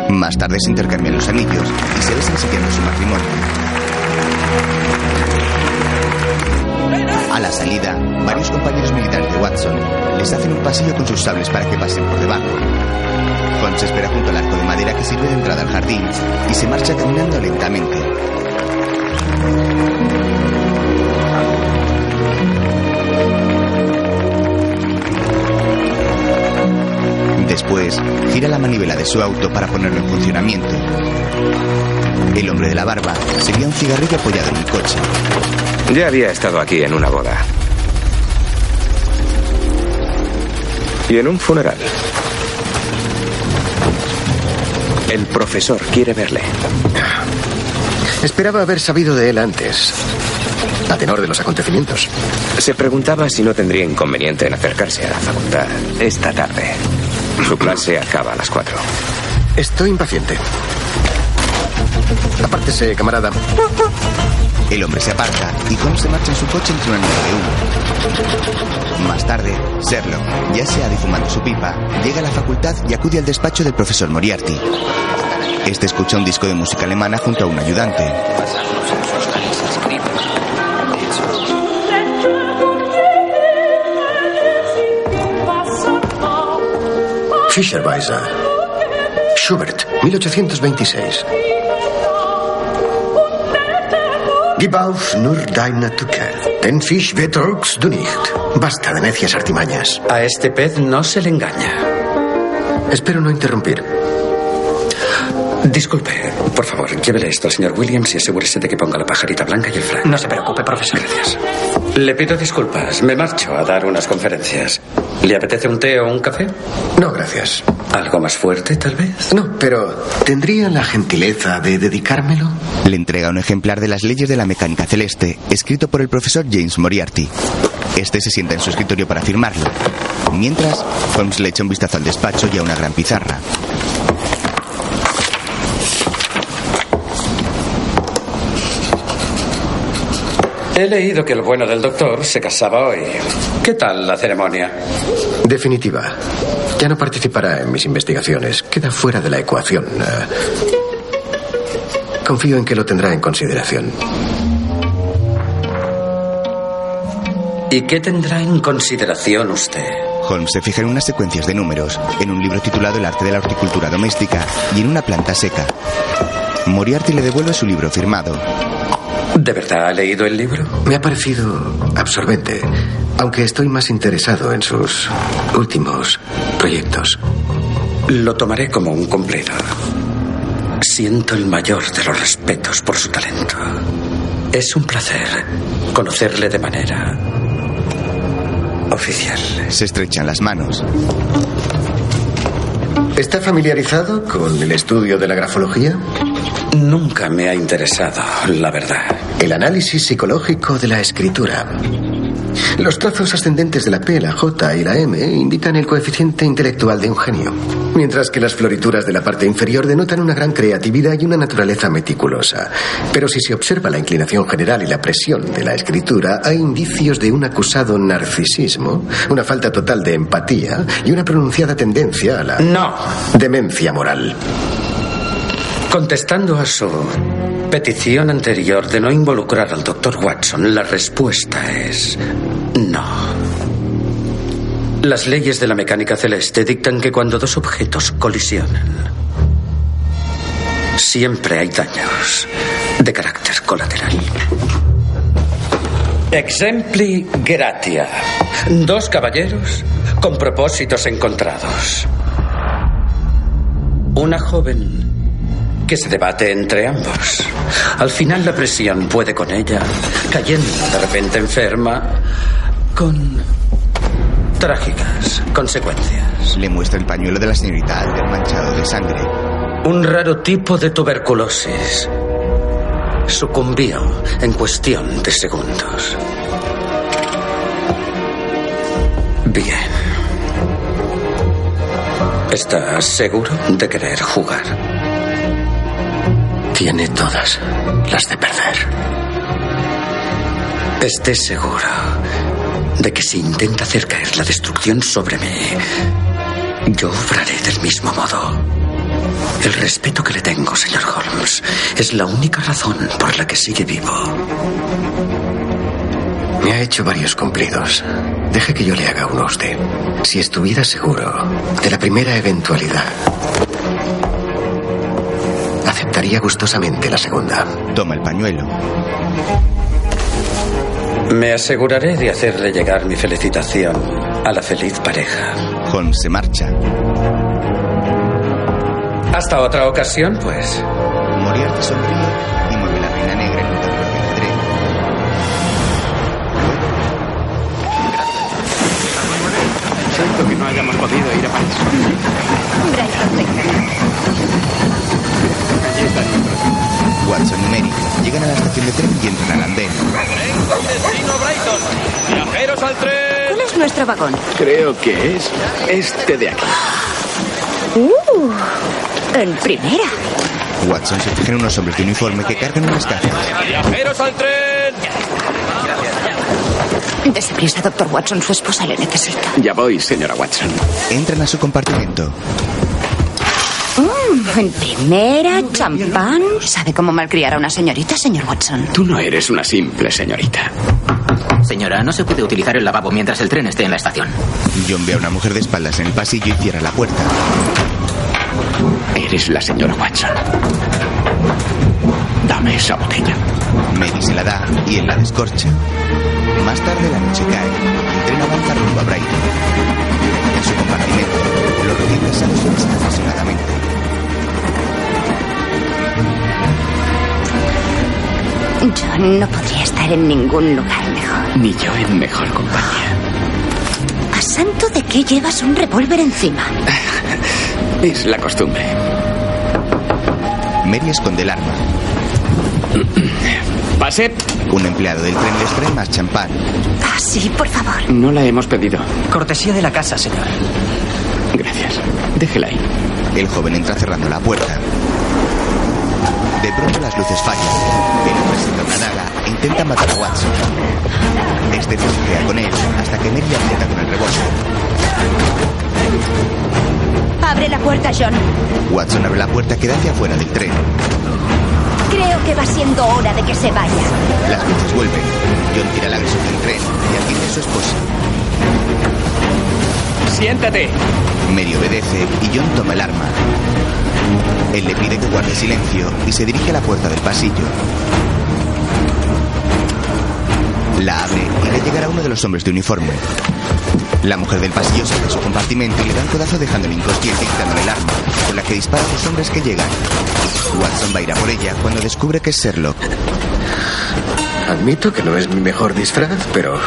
Más tarde se intercambian los anillos y se besan siguiendo su matrimonio. A la salida, varios compañeros militares de Watson les hacen un pasillo con sus sables para que pasen por debajo. Holmes espera junto al arco de madera que sirve de entrada al jardín y se marcha caminando lentamente. Después, gira la manivela de su auto para ponerlo en funcionamiento. El hombre de la barba seguía un cigarrillo apoyado en el coche. Ya había estado aquí en una boda. Y en un funeral. El profesor quiere verle. Esperaba haber sabido de él antes. A tenor de los acontecimientos. Se preguntaba si no tendría inconveniente en acercarse a la facultad esta tarde. Su clase acaba a las cuatro. Estoy impaciente. Apártese, camarada. El hombre se aparta y Holmes se marcha en su coche entre una nube de humo. Más tarde, Sherlock, ya sea difumando su pipa, llega a la facultad y acude al despacho del profesor Moriarty. Este escucha un disco de música alemana junto a un ayudante. Fischerweiser. Schubert, 1826. Gib auf nur deine Tücke. Den Fisch betrugst du nicht. Basta de necias artimañas. A este pez no se le engaña. Espero no interrumpir. Disculpe, por favor, llévele esto al señor Williams y asegúrese de que ponga la pajarita blanca y el frac. No se preocupe, profesor. Gracias. Le pido disculpas. Me marcho a dar unas conferencias. ¿Le apetece un té o un café? No, gracias. ¿Algo más fuerte, tal vez? No, pero ¿tendría la gentileza de dedicármelo? Le entrega un ejemplar de las leyes de la mecánica celeste, escrito por el profesor James Moriarty. Este se sienta en su escritorio para firmarlo. Mientras, Holmes le echa un vistazo al despacho y a una gran pizarra. He leído que el bueno del doctor se casaba hoy. ¿Qué tal la ceremonia? Definitiva. Ya no participará en mis investigaciones. Queda fuera de la ecuación. Eh, confío en que lo tendrá en consideración. ¿Y qué tendrá en consideración usted? Holmes se fija en unas secuencias de números, en un libro titulado El arte de la horticultura doméstica y en una planta seca. Moriarty le devuelve su libro firmado. ¿De verdad ha leído el libro? Me ha parecido absorbente, aunque estoy más interesado en sus últimos proyectos. Lo tomaré como un cumplido. Siento el mayor de los respetos por su talento. Es un placer conocerle de manera oficial. Se estrechan las manos. ¿Está familiarizado con el estudio de la grafología? Nunca me ha interesado, la verdad. El análisis psicológico de la escritura. Los trazos ascendentes de la P, la J y la M indican el coeficiente intelectual de un genio, mientras que las florituras de la parte inferior denotan una gran creatividad y una naturaleza meticulosa. Pero si se observa la inclinación general y la presión de la escritura, hay indicios de un acusado narcisismo, una falta total de empatía y una pronunciada tendencia a la No. demencia moral. Contestando a su petición anterior de no involucrar al doctor Watson, la respuesta es no. Las leyes de la mecánica celeste dictan que cuando dos objetos colisionan, siempre hay daños de carácter colateral. Exempli gratia. Dos caballeros con propósitos encontrados. Una joven que se debate entre ambos. Al final la presión puede con ella, cayendo de repente enferma, con trágicas consecuencias. Le muestra el pañuelo de la señorita Alder manchado de sangre. Un raro tipo de tuberculosis sucumbió en cuestión de segundos. Bien. ¿Estás seguro de querer jugar? Tiene todas las de perder. Esté seguro de que si intenta hacer caer la destrucción sobre mí, yo obraré del mismo modo. El respeto que le tengo, señor Holmes, es la única razón por la que sigue vivo. Me ha hecho varios cumplidos. Deje que yo le haga uno a usted. Si estuviera seguro de la primera eventualidad, aceptaría gustosamente la segunda. Toma el pañuelo. Me aseguraré de hacerle llegar mi felicitación a la feliz pareja. Holmes se marcha. Hasta otra ocasión, pues. Moriarty sonríe y mueve la reina negra en un tablero de ajedrez. Siento que no hayamos podido ir a París. Watson y Mary llegan a la estación de tren y entran al andén. Destino Brighton. Viajeros al tren. ¿Cuál es nuestro vagón? Creo que es este de aquí. ¡Uh! En primera. Watson se fija en unos hombres de uniforme que cargan unas cajas. Viajeros al tren. Dese prisa, doctor Watson. Su esposa le necesita. Ya voy, señora Watson. Entran a su compartimento. En primera, champán. ¿Sabe cómo malcriar a una señorita, señor Watson? Tú no eres una simple señorita. Señora, no se puede utilizar el lavabo mientras el tren esté en la estación. John ve a una mujer de espaldas en el pasillo y cierra la puerta. Eres la señora Watson. Dame esa botella. Mary se la da y él la descorcha. Más tarde la noche cae. El tren avanza rumbo a Brighton. En su compartimento, los se besan apasionadamente. Yo no podría estar en ningún lugar mejor. Ni yo en mejor compañía. ¿A santo de qué llevas un revólver encima? [laughs] Es la costumbre. Mary esconde el arma. [clears throat] Pase. Un empleado del tren les trae más champán. Ah, sí, por favor. No la hemos pedido. Cortesía de la casa, señor. Gracias. Déjela ahí. El joven entra cerrando la puerta. De pronto las luces fallan. El hombre saca una daga e intenta matar a Watson. Este forcejea con él hasta que Mary aprieta con el revólver. Abre la puerta, John. Watson abre la puerta que da hacia afuera del tren. Creo que va siendo hora de que se vaya. Las luces vuelven. John tira la agresor del tren y atiende a su esposa. Siéntate. Mary obedece y John toma el arma. Él le pide que guarde silencio y se dirige a la puerta del pasillo. La abre y le llegará uno de los hombres de uniforme. La mujer del pasillo sale de su compartimento y le da un codazo dejándole inconsciente y quitándole el arma, con la que dispara a los hombres que llegan. Watson va a ir a por ella cuando descubre que es Sherlock. Admito que no es mi mejor disfraz, pero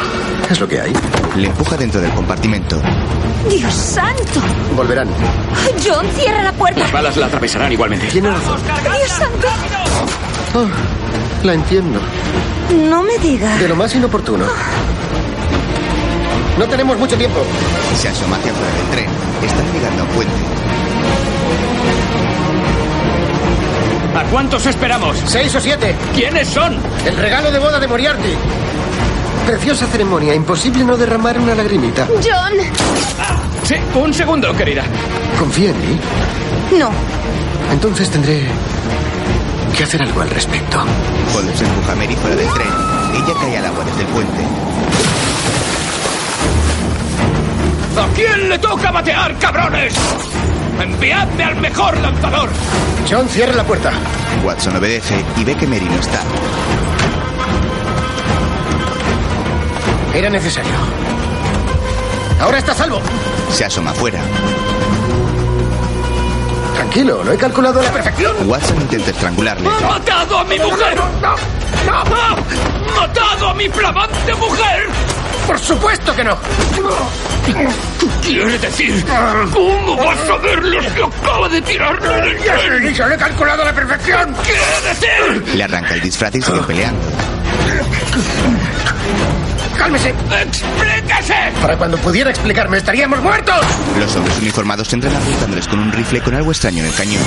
es lo que hay. Le empuja dentro del compartimento. ¡Dios santo! Volverán. John, cierra la puerta. Las balas la atravesarán igualmente. Tiene razón. ¡Dios santo! Oh, la entiendo. No me diga. De lo más inoportuno. No tenemos mucho tiempo. Se asoma hacia afuera del tren. Están llegando a un puente. ¿A cuántos esperamos? Seis o siete. ¿Quiénes son? El regalo de boda de Moriarty. Preciosa ceremonia. Imposible no derramar una lagrimita. John. Sí, un segundo, querida. ¿Confía en mí? No. Entonces tendré que hacer algo al respecto. Cuando se empuja a Mary fuera del tren, ella cae al agua desde el puente. ¿A quién le toca batear, cabrones? ¡Enviadme al mejor lanzador! John, cierre la puerta. Watson obedece y ve que Mary no está. Era necesario. Ahora está a salvo. Se asoma afuera. Tranquilo, lo he calculado a la perfección. Watson intenta estrangularle. ¡Ha matado a mi mujer! ¡Ha matado a mi flamante mujer! Por supuesto que no. Quiere decir, ¿cómo vas a ver los que acaba de tirarle en el Ya se tren? lo he dicho, lo he calculado a la perfección. ¡Quiere decir! Le arranca el disfraz y sigue peleando. Cálmese. ¡Explíquese! Para cuando pudiera explicarme, estaríamos muertos. Los hombres uniformados entran apuntándoles con un rifle con algo extraño en el cañón.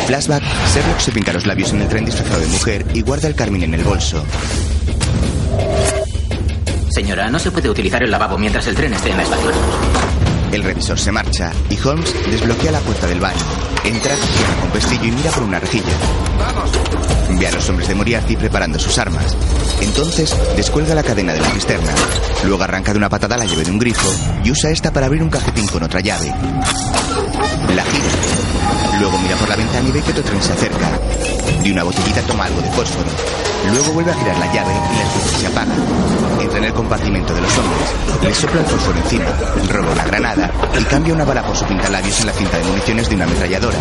En flashback, Sherlock se pinta los labios en el tren disfrazado de mujer y guarda el carmín en el bolso. Señora, no se puede utilizar el lavabo mientras el tren esté en la estación. El revisor se marcha y Holmes desbloquea la puerta del baño. Entra, cierra con pestillo y mira por una rejilla. Ve a los hombres de Moriarty preparando sus armas. Entonces descuelga la cadena de la cisterna. Luego arranca de una patada la llave de un grifo y usa esta para abrir un cajetín con otra llave. La gira. Luego mira por la ventana y ve que otro tren se acerca. De una botellita toma algo de fósforo. Luego vuelve a girar la llave y las luces se apagan. Entra en el compartimento de los hombres. Le sopla el fósforo encima. Roba una granada y cambia una bala por su pintalabios en la cinta de municiones de una ametralladora.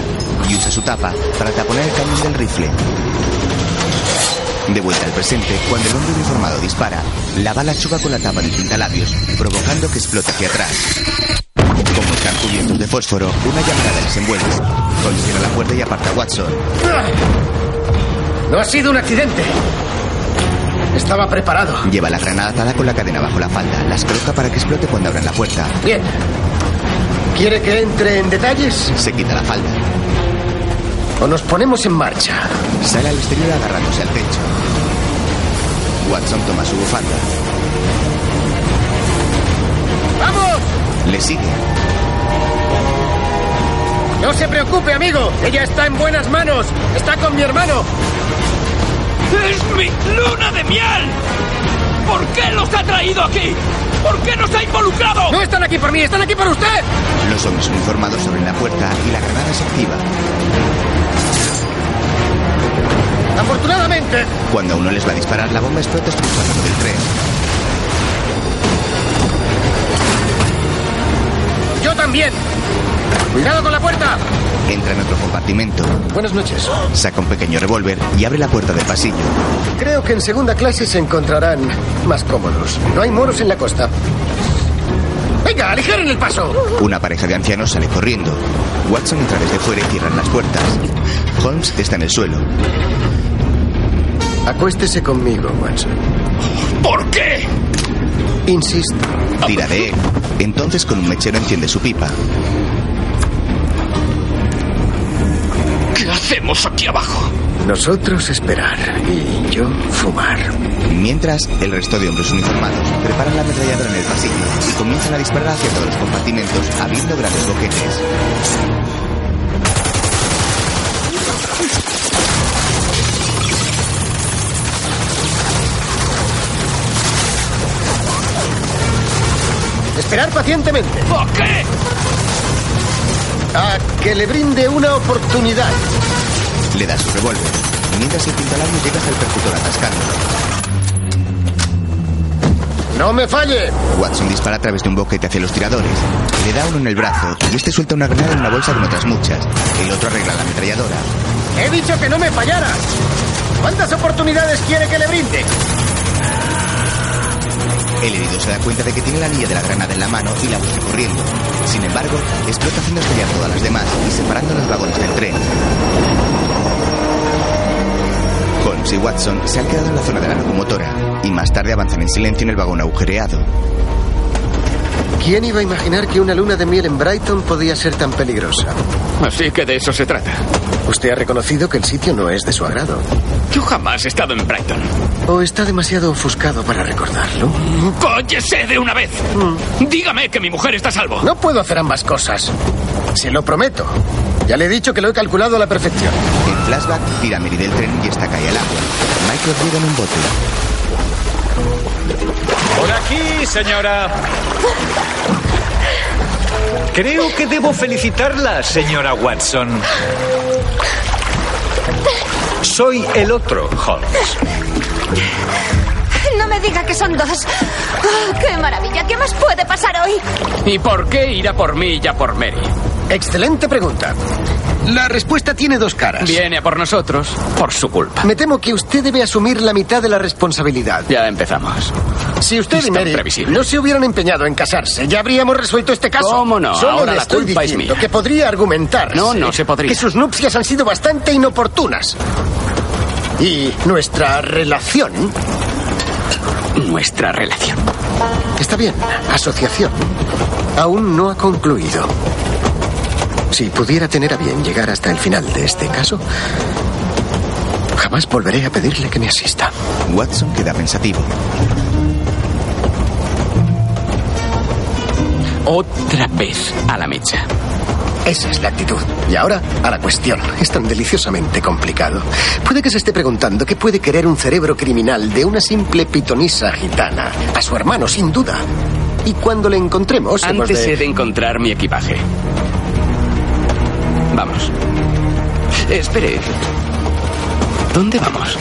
Y usa su tapa para taponar el cañón del rifle. De vuelta al presente, cuando el hombre uniformado dispara, la bala choca con la tapa del pintalabios, provocando que explote hacia atrás. Como están cubiertos de fósforo, una llamarada les envuelve. Holmes cierra la puerta y aparta a Watson. No ha sido un accidente. Estaba preparado. Lleva la granada atada con la cadena bajo la falda. Las coloca para que explote cuando abran la puerta. Bien. ¿Quiere que entre en detalles? Se quita la falda. O nos ponemos en marcha. Sale al exterior agarrándose al techo. Watson toma su bufanda. ¡Vamos! Le sigue. No se preocupe, amigo. Ella está en buenas manos. Está con mi hermano. ¡Es mi luna de miel! ¿Por qué los ha traído aquí? ¿Por qué nos ha involucrado? No están aquí por mí, están aquí por usted. Los hombres uniformados abren la puerta y la granada se activa. Afortunadamente. Cuando uno les va a disparar, la bomba explota expulsándolo del tren. también! ¡Cuidado con la puerta! Entra en otro compartimento. Buenas noches. Saca un pequeño revólver y abre la puerta del pasillo. Creo que en segunda clase se encontrarán más cómodos. No hay moros en la costa. ¡Venga, aligeren el paso! Una pareja de ancianos sale corriendo. Watson entra desde fuera y cierran las puertas. Holmes está en el suelo. Acuéstese conmigo, Watson. ¿Por qué? Insisto. Tira de él. Entonces con un mechero enciende su pipa. Hacemos aquí abajo? Nosotros esperar y yo fumar. Mientras, el resto de hombres uniformados preparan la ametralladora en el pasillo y comienzan a disparar hacia todos los compartimentos, abriendo grandes boquetes. Esperar pacientemente. ¿Por qué? A que le brinde una oportunidad. Le da su revólver. Mientras el pintalabio llega hasta el percutor atascándolo. ¡No me falle! Watson dispara a través de un boquete hacia los tiradores. Le da uno en el brazo y este suelta una granada en una bolsa con otras muchas. El otro arregla la ametralladora. He dicho que no me fallara. ¿Cuántas oportunidades quiere que le brinde? El herido se da cuenta de que tiene la anilla de la granada en la mano y la busca corriendo. Sin embargo, explota haciendo estallar todas las demás y separando los vagones del tren. Holmes y Watson se han quedado en la zona de la locomotora y más tarde avanzan en silencio en el vagón agujereado. ¿Quién iba a imaginar que una luna de miel en Brighton podía ser tan peligrosa? Así que de eso se trata. Usted ha reconocido que el sitio no es de su agrado. Yo jamás he estado en Brighton. ¿O está demasiado ofuscado para recordarlo? ¡Cóllese de una vez! Dígame que mi mujer está a salvo. No puedo hacer ambas cosas. Se lo prometo. Ya le he dicho que lo he calculado a la perfección. En flashback, tira a Mary del tren y esta cae al agua. Michael riega en un bote. Por aquí, señora. Creo que debo felicitarla, señora Watson. Soy el otro, Holmes. No me diga que son dos. Oh, ¡Qué maravilla! ¿Qué más puede pasar hoy? ¿Y por qué ir a por mí y a por Mary? Excelente pregunta. La respuesta tiene dos caras. Viene a por nosotros por su culpa. Me temo que usted debe asumir la mitad de la responsabilidad. Ya empezamos. Si usted y Mary previsible. no se hubieran empeñado en casarse, ya habríamos resuelto este caso. ¿Cómo no? Solo Ahora le la estoy culpa es diciendo mía. que podría argumentar. No, no se podría. Que sus nupcias han sido bastante inoportunas. Y nuestra relación. Nuestra relación. Está bien, asociación. Aún no ha concluido. Si pudiera tener a bien llegar hasta el final de este caso, jamás volveré a pedirle que me asista. Watson queda pensativo. Otra vez a la mecha. Esa es la actitud. Y ahora a la cuestión. Es tan deliciosamente complicado. Puede que se esté preguntando qué puede querer un cerebro criminal de una simple pitonisa gitana. A su hermano, sin duda. Y cuando le encontremos, hemos Antes de- he de encontrar mi equipaje. Vamos. Espere. ¿Dónde vamos?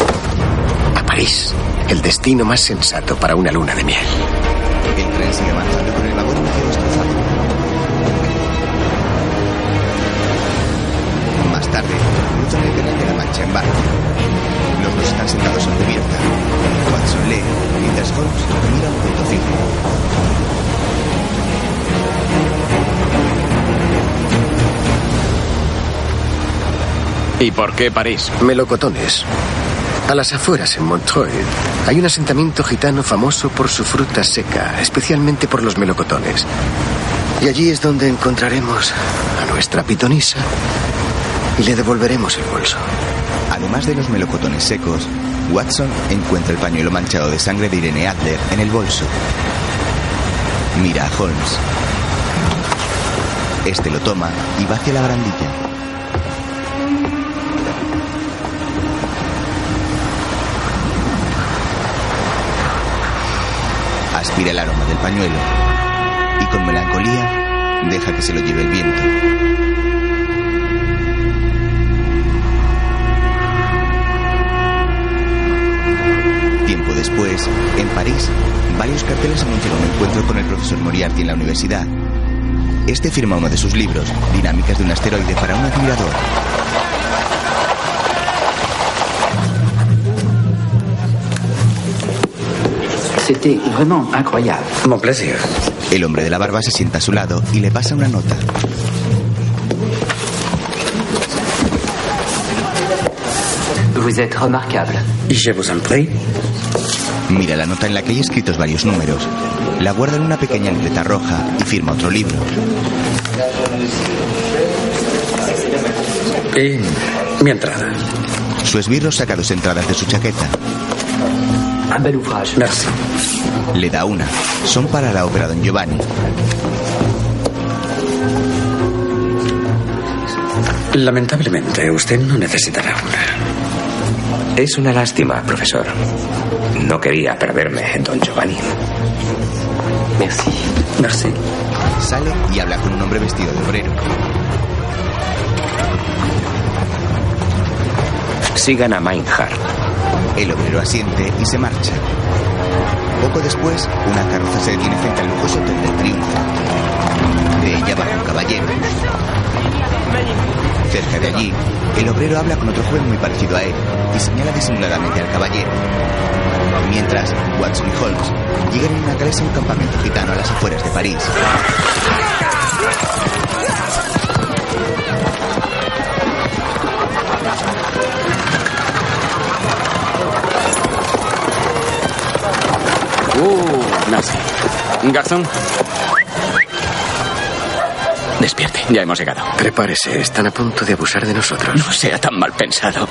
A París. El destino más sensato para una luna de miel. El tren sigue avanzando con el vagón medio destrozado. Más tarde, cruzan el canal de la Mancha en barco. Los dos están sentados en cubierta. Watson lee, mientras Holmes mira un punto fijo. ¿Y por qué París? Melocotones. A las afueras, en Montreuil, hay un asentamiento gitano famoso por su fruta seca, especialmente por los melocotones. Y allí es donde encontraremos a nuestra pitonisa y le devolveremos el bolso. Además de los melocotones secos, Watson encuentra el pañuelo manchado de sangre de Irene Adler en el bolso. Mira a Holmes. Este lo toma y va hacia la barandilla. Aspira el aroma del pañuelo y con melancolía deja que se lo lleve el viento. Tiempo después, en París, varios carteles anuncian un encuentro con el profesor Moriarty en la universidad. Este firma uno de sus libros, Dinámicas de un asteroide para un admirador. C'était vraiment incroyable. Mon plaisir. El hombre de la barba se sienta a su lado y le pasa una nota. Vous êtes remarquable. Je vous en prie. Mira la nota en la que hay escritos varios números. La guarda en una pequeña libreta roja y firma otro libro. Y mi entrada. Su esbirro saca dos entradas de su chaqueta. Un bel ouvrage. Merci. Le da una. Son para la ópera Don Giovanni. Lamentablemente, usted no necesitará una. Es una lástima, profesor. No quería perderme, don Giovanni. Merci. Merci. Sale y habla con un hombre vestido de obrero. Sigan a Meinhardt. El obrero asiente y se marcha. Poco después, una carroza se detiene frente al lujoso hotel del Triunfo. De ella baja un caballero. Cerca de allí, el obrero habla con otro joven muy parecido a él y señala disimuladamente al caballero. Mientras, Watson y Holmes llegan en una calesa a un campamento gitano a las afueras de París. Uh, merci. Garzón. Despierte, ya hemos llegado. Prepárese, están a punto de abusar de nosotros. No sea tan mal pensado.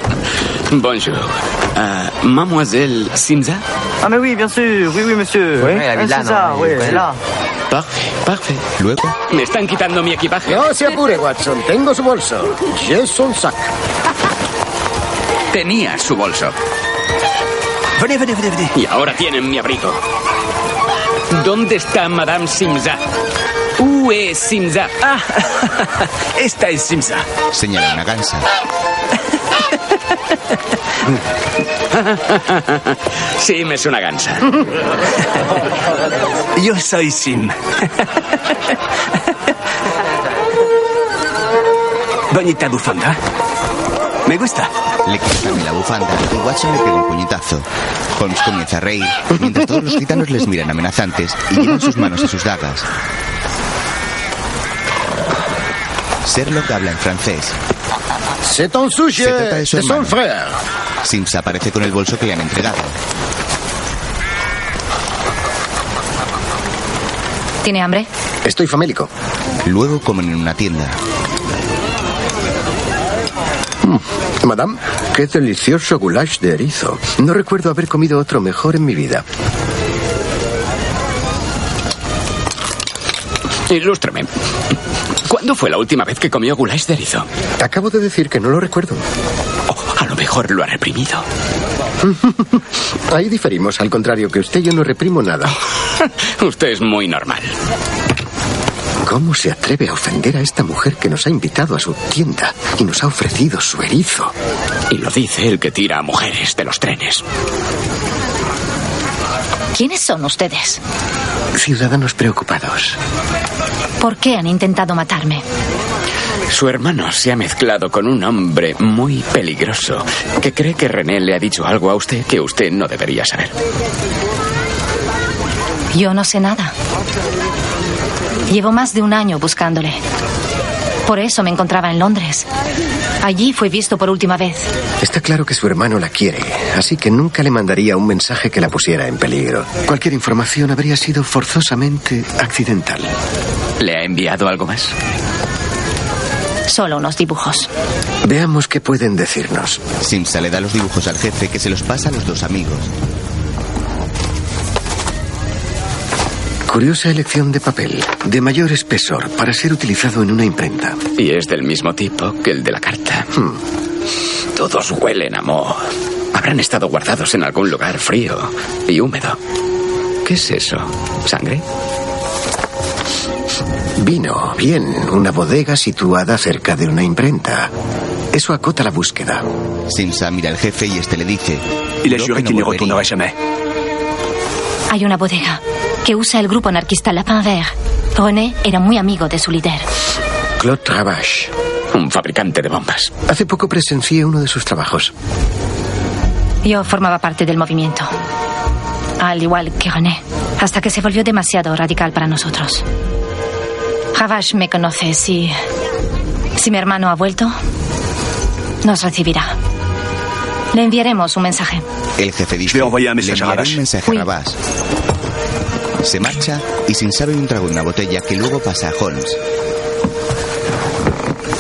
Bonjour. Ah, mademoiselle Simza Ah, mais oui, bien sûr. Oui, oui, monsieur. Oui, c'est ça, oui, là. Parfait, parfait. Luego, Me están quitando mi equipaje. No se apure, Watson. Tengo su bolso. J'ai son sac. Tenía su bolso. Venez, venez, venez, venez. Y ahora tienen mi abrigo. ¿Dónde está Madame Simza? Où est Simza? Ah, [laughs] esta es Simsa. señala una gansa. [laughs] Sí, me es una gansa. [laughs] Yo soy Sim. Bonita bufanda. Me gusta. Le quita también la bufanda y Watson le pega un puñetazo. Holmes comienza a reír, mientras todos los gitanos les miran amenazantes y llevan sus manos a sus dagas. Sherlock habla en francés. C'est un sujet Se trata de su hermano. frère. Sims aparece con el bolso que le han entregado. ¿Tiene hambre? Estoy famélico. Luego comen en una tienda. Madame, qué delicioso goulash de erizo. No recuerdo haber comido otro mejor en mi vida. Ilústrame. ¿Cuándo fue la última vez que comió goulash de erizo? Acabo de decir que no lo recuerdo. Oh, a lo mejor lo ha reprimido. [laughs] Ahí diferimos. Al contrario que usted, yo no reprimo nada. [laughs] Usted es muy normal. ¿Cómo se atreve a ofender a esta mujer que nos ha invitado a su tienda y nos ha ofrecido su erizo? Y lo dice el que tira a mujeres de los trenes. ¿Quiénes son ustedes? Ciudadanos preocupados. ¿Por qué han intentado matarme? Su hermano se ha mezclado con un hombre muy peligroso que cree que René le ha dicho algo a usted que usted no debería saber. Yo no sé nada. Llevo más de un año buscándole. Por eso me encontraba en Londres. Allí fue visto por última vez. Está claro que su hermano la quiere, así que nunca le mandaría un mensaje que la pusiera en peligro. Cualquier información habría sido forzosamente accidental. ¿Le ha enviado algo más? Solo unos dibujos. Veamos qué pueden decirnos. Simsa le da los dibujos al jefe que se los pasa a los dos amigos. Curiosa elección de papel, de mayor espesor, para ser utilizado en una imprenta. Y es del mismo tipo que el de la carta. Hmm. Todos huelen a moho. Habrán estado guardados en algún lugar frío y húmedo. ¿Qué es eso? ¿Sangre? Vino, bien, una bodega situada cerca de una imprenta. Eso acota la búsqueda. Simsa mira al jefe y este le dice. Il a "Creo juré que no qu'il n'y volvería". retournerait jamais. Hay una bodega que usa el grupo anarquista Lapin Vert. René era muy amigo de su líder. Claude Ravache. Un fabricante de bombas. Hace poco presencié uno de sus trabajos. Yo formaba parte del movimiento. Al igual que René. Hasta que se volvió demasiado radical para nosotros. Ravache me conoce. Si. Si mi hermano ha vuelto, nos recibirá. Le enviaremos un mensaje. El jefe dice, le enviará un mensaje a Rabas. Se marcha y sin saber un trago una botella que luego pasa a Holmes.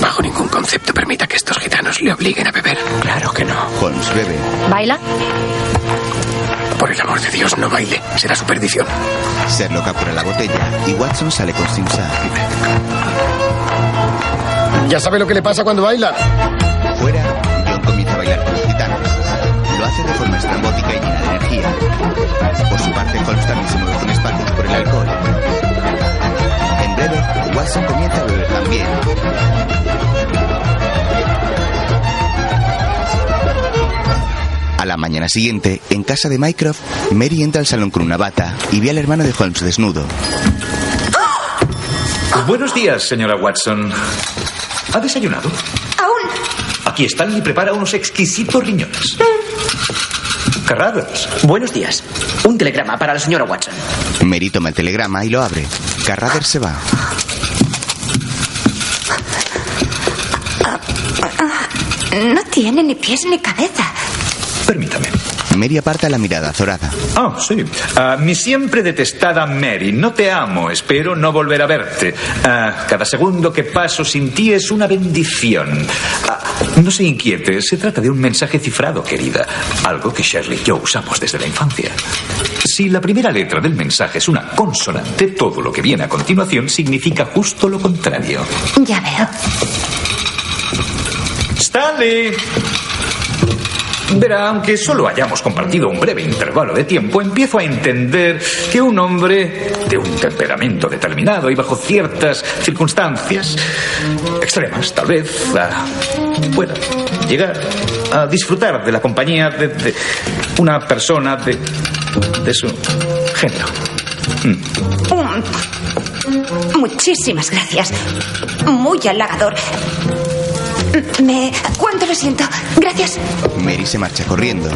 Bajo ningún concepto permita que estos gitanos le obliguen a beber. Claro que no. Holmes bebe. ¿Baila? Por el amor de Dios, no baile. Será su perdición. Serlo captura la botella y Watson sale con Simpson. ¿Ya sabe lo que le pasa cuando baila? Fuera, John comienza a bailar con los gitanos. Lo hace de forma estrambótica y llena de energía. Por su parte, Holmes también se mueve con espasmos por el alcohol. En breve, Watson comienza a beber también. A la mañana siguiente, en casa de Mycroft, Mary entra al salón con una bata y ve al hermano de Holmes desnudo. Buenos días, señora Watson. ¿Ha desayunado? Aún. Aquí están y prepara unos exquisitos riñones. Carradas. Buenos días. Un telegrama para la señora Watson. Mary toma el telegrama y lo abre. Carrader se va. No tiene ni pies ni cabeza. Permítame. Mary aparta la mirada azorada. Ah, sí. Ah, mi siempre detestada Mary, no te amo, espero no volver a verte. Ah, cada segundo que paso sin ti es una bendición. Ah, no se inquiete, se trata de un mensaje cifrado, querida. Algo que Shirley y yo usamos desde la infancia. Si la primera letra del mensaje es una consonante, todo lo que viene a continuación significa justo lo contrario. Ya veo. Stanley. Verá, aunque solo hayamos compartido un breve intervalo de tiempo, empiezo a entender que un hombre de un temperamento determinado y bajo ciertas circunstancias extremas, tal vez, ah, pueda llegar a disfrutar de la compañía de, una persona de, de su género. Mm. Muchísimas gracias. Muy halagador. Me. ¿Cuánto lo siento? Gracias. Mary se marcha corriendo.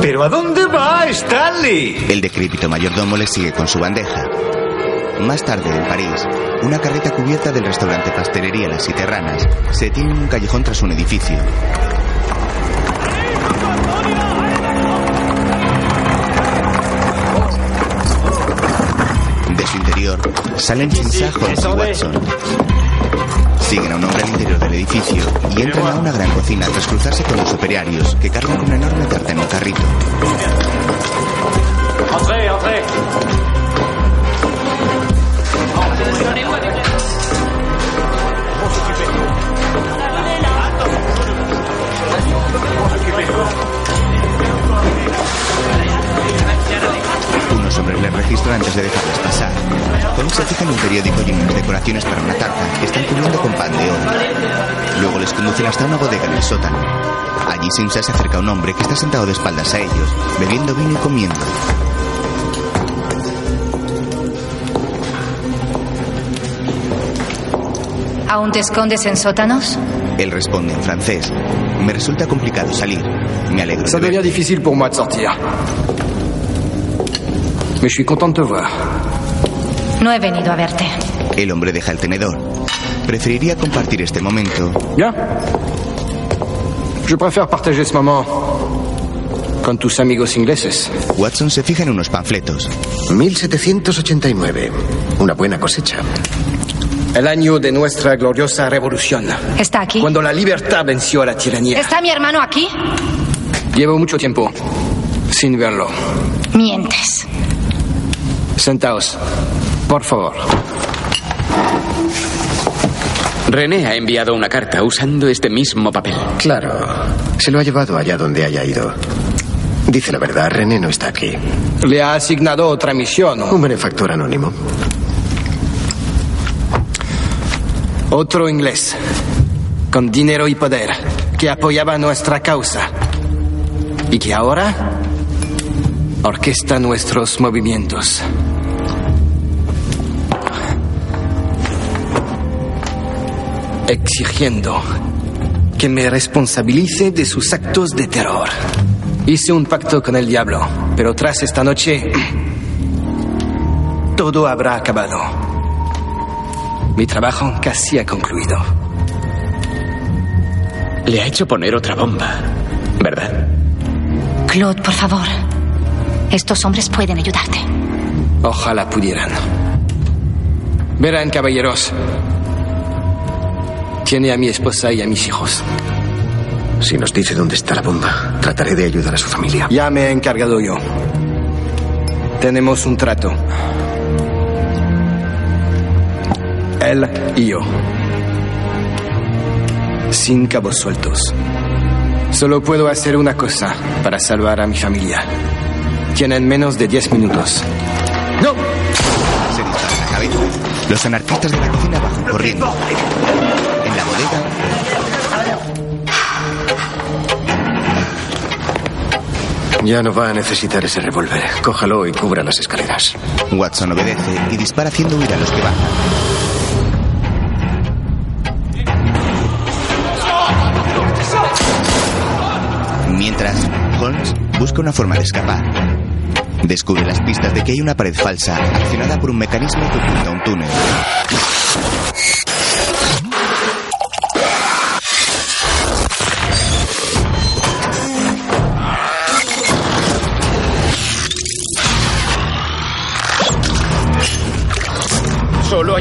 ¿Pero a dónde va, Stanley? El decrépito mayordomo le sigue con su bandeja. Más tarde, en París, una carreta cubierta del restaurante Pastelería Las Siete Ranas se detiene en un callejón tras un edificio. De su interior salen Chinsa, Holmes y Watson. Siguen a un hombre al interior del edificio y entran a una gran cocina tras cruzarse con los operarios que cargan una enorme tarta en un carrito. Entrez, entrez. Unos hombres les registran antes de dejarles pasar. Holmes se fija un periódico y unas decoraciones para una tarta Hasta una bodega en el sótano. Allí Simsa se acerca a un hombre que está sentado de espaldas a ellos, bebiendo vino y comiendo. ¿Aún te escondes en sótanos? Él responde en francés. Me resulta complicado salir. Me alegro. Ça de devient ver. difficile pour moi de sortir. Mais je suis content de te voir. No he venido a verte. El hombre deja el tenedor. Preferiría compartir este momento. Bien. Je préfère partager ce moment con tus amigos ingleses. Watson se fija en unos panfletos. 1789. Una buena cosecha. El año de nuestra gloriosa revolución. ¿Está aquí? Cuando la libertad venció a la tiranía. ¿Está mi hermano aquí? Llevo mucho tiempo sin verlo. Mientes. Sentaos, por favor. René ha enviado una carta usando este mismo papel. Claro. Se lo ha llevado allá donde haya ido. Dice la verdad, René no está aquí. Le ha asignado otra misión. Un benefactor anónimo. Otro inglés, con dinero y poder, que apoyaba nuestra causa. Y que ahora orquesta nuestros movimientos. Exigiendo que me responsabilice de sus actos de terror. Hice un pacto con el diablo, pero tras esta noche todo habrá acabado. Mi trabajo casi ha concluido. Le ha hecho poner otra bomba, ¿verdad? Claude, por favor. Estos hombres pueden ayudarte. Ojalá pudieran. Verán, caballeros. Tiene a mi esposa y a mis hijos. Si nos dice dónde está la bomba, trataré de ayudar a su familia. Ya me he encargado yo. Tenemos un trato. Él y yo. Sin cabos sueltos. Solo puedo hacer una cosa para salvar a mi familia. Tienen menos de 10 minutos. ¡No! Se dispara la cabeza. Los anarquistas de la cocina bajan corriendo. Ya no va a necesitar ese revólver. Cójalo y cubra las escaleras. Watson obedece y dispara haciendo huir a los que bajan. Mientras, Holmes busca una forma de escapar. Descubre las pistas de que hay una pared falsa accionada por un mecanismo que oculta un túnel.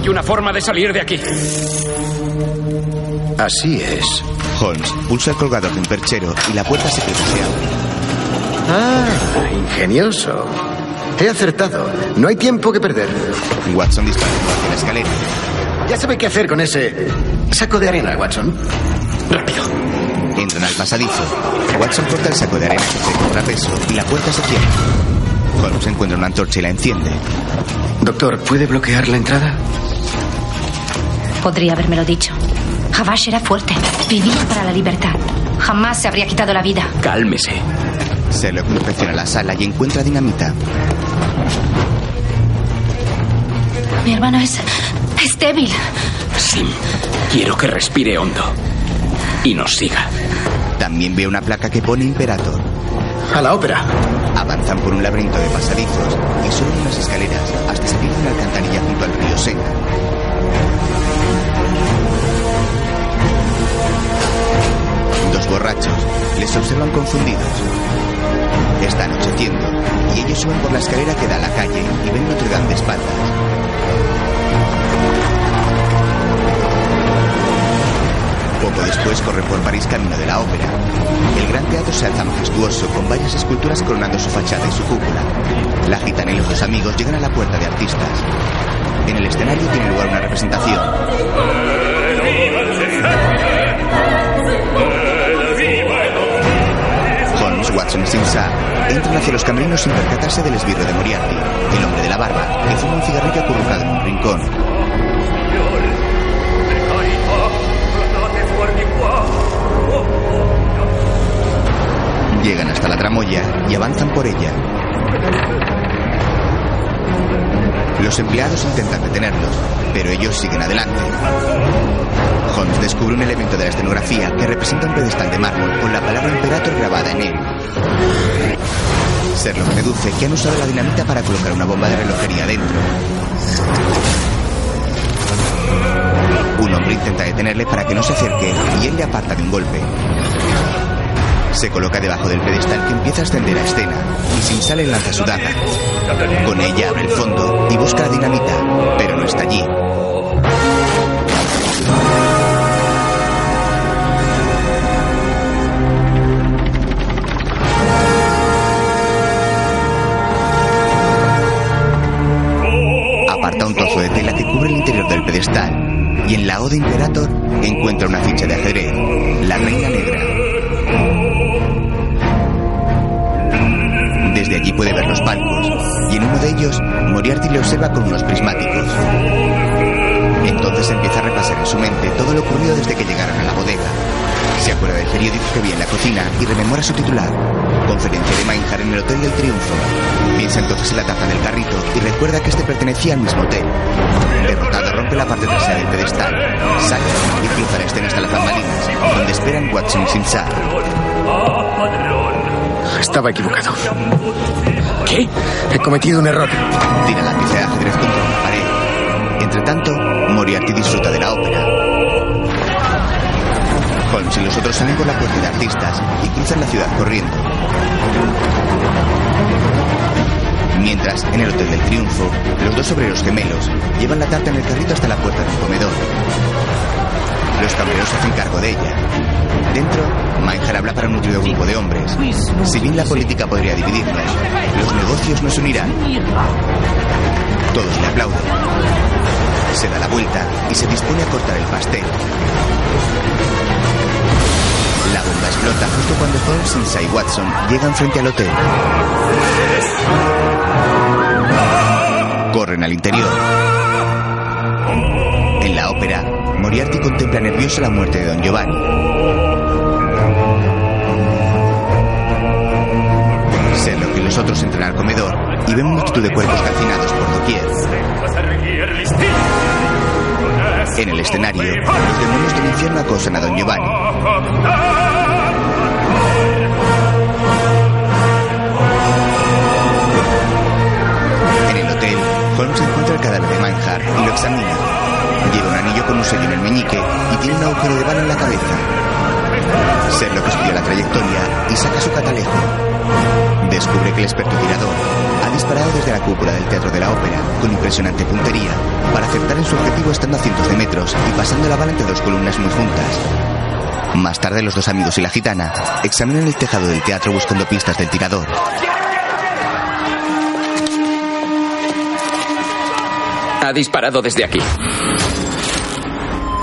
Hay una forma de salir de aquí. Así es. Holmes pulsa el colgador de un perchero y la puerta se crucea. Ah, ingenioso. He acertado. No hay tiempo que perder. Watson dispara hacia la escalera. Ya sabe qué hacer con ese saco de arena, Watson. Rápido. Entran al pasadizo. Watson corta el saco de arena de contrapeso y la puerta se cierra. Holmes encuentra una antorcha y la enciende. Doctor, ¿puede bloquear la entrada? Podría habérmelo dicho. Havash era fuerte. Vivía para la libertad. Jamás se habría quitado la vida. Cálmese. Sherlock inspecciona la sala y encuentra dinamita. Mi hermano es. es débil. Sim, quiero que respire hondo. Y nos siga. También ve una placa que pone Imperator. A la ópera. Avanzan por un laberinto de pasadizos y suben unas escaleras hasta salir de una alcantarilla junto al río Sena. Borrachos les observan confundidos. Está anocheciendo y ellos suben por la escalera que da a la calle y ven Notre Dame de espaldas. Poco después corren por París camino de la ópera. El gran teatro se alza majestuoso con varias esculturas coronando su fachada y su cúpula. La gitana y los dos amigos llegan a la puerta de artistas. En el escenario tiene lugar una representación. Watson y entran hacia los camerinos sin percatarse del esbirro de Moriarty, el hombre de la barba, que fuma un cigarrillo acurrucado en un rincón. Llegan hasta la tramoya y avanzan por ella. Los empleados intentan detenerlos, pero ellos siguen adelante. Holmes descubre un elemento de la escenografía que representa un pedestal de mármol con la palabra Imperator grabada en él. Sherlock deduce que han usado la dinamita para colocar una bomba de relojería dentro. Un hombre intenta detenerle para que no se acerque y él le aparta de un golpe. Se coloca debajo del pedestal que empieza a ascender a escena y sin sale lanza su daga. Con ella abre el fondo y busca la dinamita, pero no está allí. Aparta un trozo de tela que cubre el interior del pedestal y en la O de Imperator encuentra una ficha de ajedrez, la Reina Negra. Desde allí puede ver los palcos y en uno de ellos Moriarty le observa con unos prismáticos. Entonces empieza a repasar en su mente todo lo ocurrido desde que llegaron a la bodega. Se acuerda del periódico que vi en la cocina y rememora su titular. Conferencia de Mainhar en el Hotel del Triunfo. Piensa entonces en la taza del carrito y recuerda que este pertenecía al mismo hotel. Derrotado rompe la parte trasera del pedestal, sale y cruza la escena hasta las bambalinas, donde esperan Watson y Simsar. Estaba equivocado. ¿Qué? He cometido un error. Tira la pieza de ajedrez contra una pared. Entre tanto, Moriarty disfruta de la ópera. Holmes y los otros salen por la puerta de artistas y cruzan la ciudad corriendo. Mientras, en el Hotel del Triunfo, los dos obreros gemelos llevan la tarta en el carrito hasta la puerta del comedor. Los camareros hacen cargo de ella. Dentro, Mainhar habla para un nutrido grupo de hombres. Si bien la política podría dividirnos, los negocios nos unirán. Todos le aplauden. Se da la vuelta y se dispone a cortar el pastel. La bomba explota justo cuando Holmes, y Watson llegan frente al hotel. Corren al interior. En la ópera, Moriarty contempla nervioso la muerte de Don Giovanni. Sherlock y los otros entran al comedor y ven multitud de cuerpos calcinados por doquier. En el escenario, los demonios del infierno acosan a Don Giovanni. En el hotel, Holmes encuentra el cadáver de Manhart y lo examina. Lleva un anillo con un sello en el meñique y tiene un agujero de bala en la cabeza. Sherlock estudia la trayectoria y saca su catalejo. Descubre que el experto tirador ha disparado desde la cúpula del Teatro de la Ópera con impresionante puntería para acertar en su objetivo estando a cientos de metros y pasando la bala entre dos columnas muy juntas. Más tarde los dos amigos y la gitana examinan el tejado del teatro buscando pistas del tirador. Ha disparado desde aquí.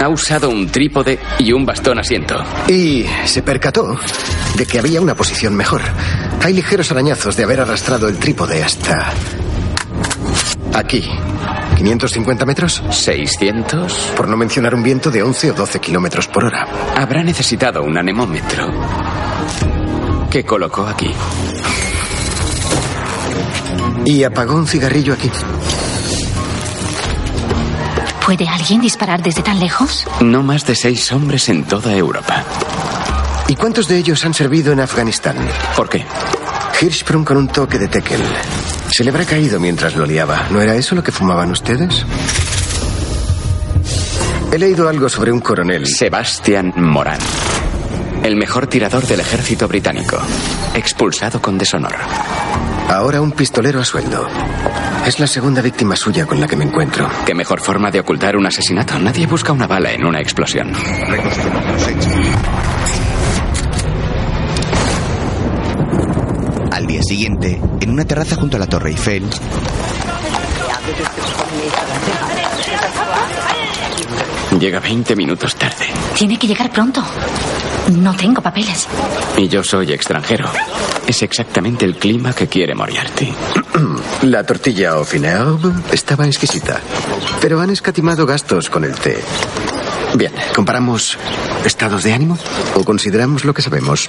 Ha usado un trípode y un bastón asiento. Y se percató de que había una posición mejor. Hay ligeros arañazos de haber arrastrado el trípode hasta... Aquí. ¿550 metros? ¿600? Por no mencionar un viento de 11 o 12 kilómetros por hora. Habrá necesitado un anemómetro. ¿Qué colocó aquí? Y apagó un cigarrillo aquí. ¿Puede alguien disparar desde tan lejos? No más de seis hombres en toda Europa. ¿Y cuántos de ellos han servido en Afganistán? ¿Por qué? Hirschsprung con un toque de tekel. Se le habrá caído mientras lo liaba. ¿No era eso lo que fumaban ustedes? He leído algo sobre un coronel. Sebastian Moran. El mejor tirador del ejército británico. Expulsado con deshonor. Ahora un pistolero a sueldo. Es la segunda víctima suya con la que me encuentro. ¿Qué mejor forma de ocultar un asesinato? Nadie busca una bala en una explosión. Reconstruimos los hechos. Al día siguiente, en una terraza junto a la Torre Eiffel, Llega 20 minutos tarde. Tiene que llegar pronto. No tengo papeles. Y yo soy extranjero. Es exactamente el clima que quiere Moriarty. [clears throat] La tortilla au estaba exquisita. Pero han escatimado gastos con el té. Bien, ¿comparamos estados de ánimo? ¿O consideramos lo que sabemos?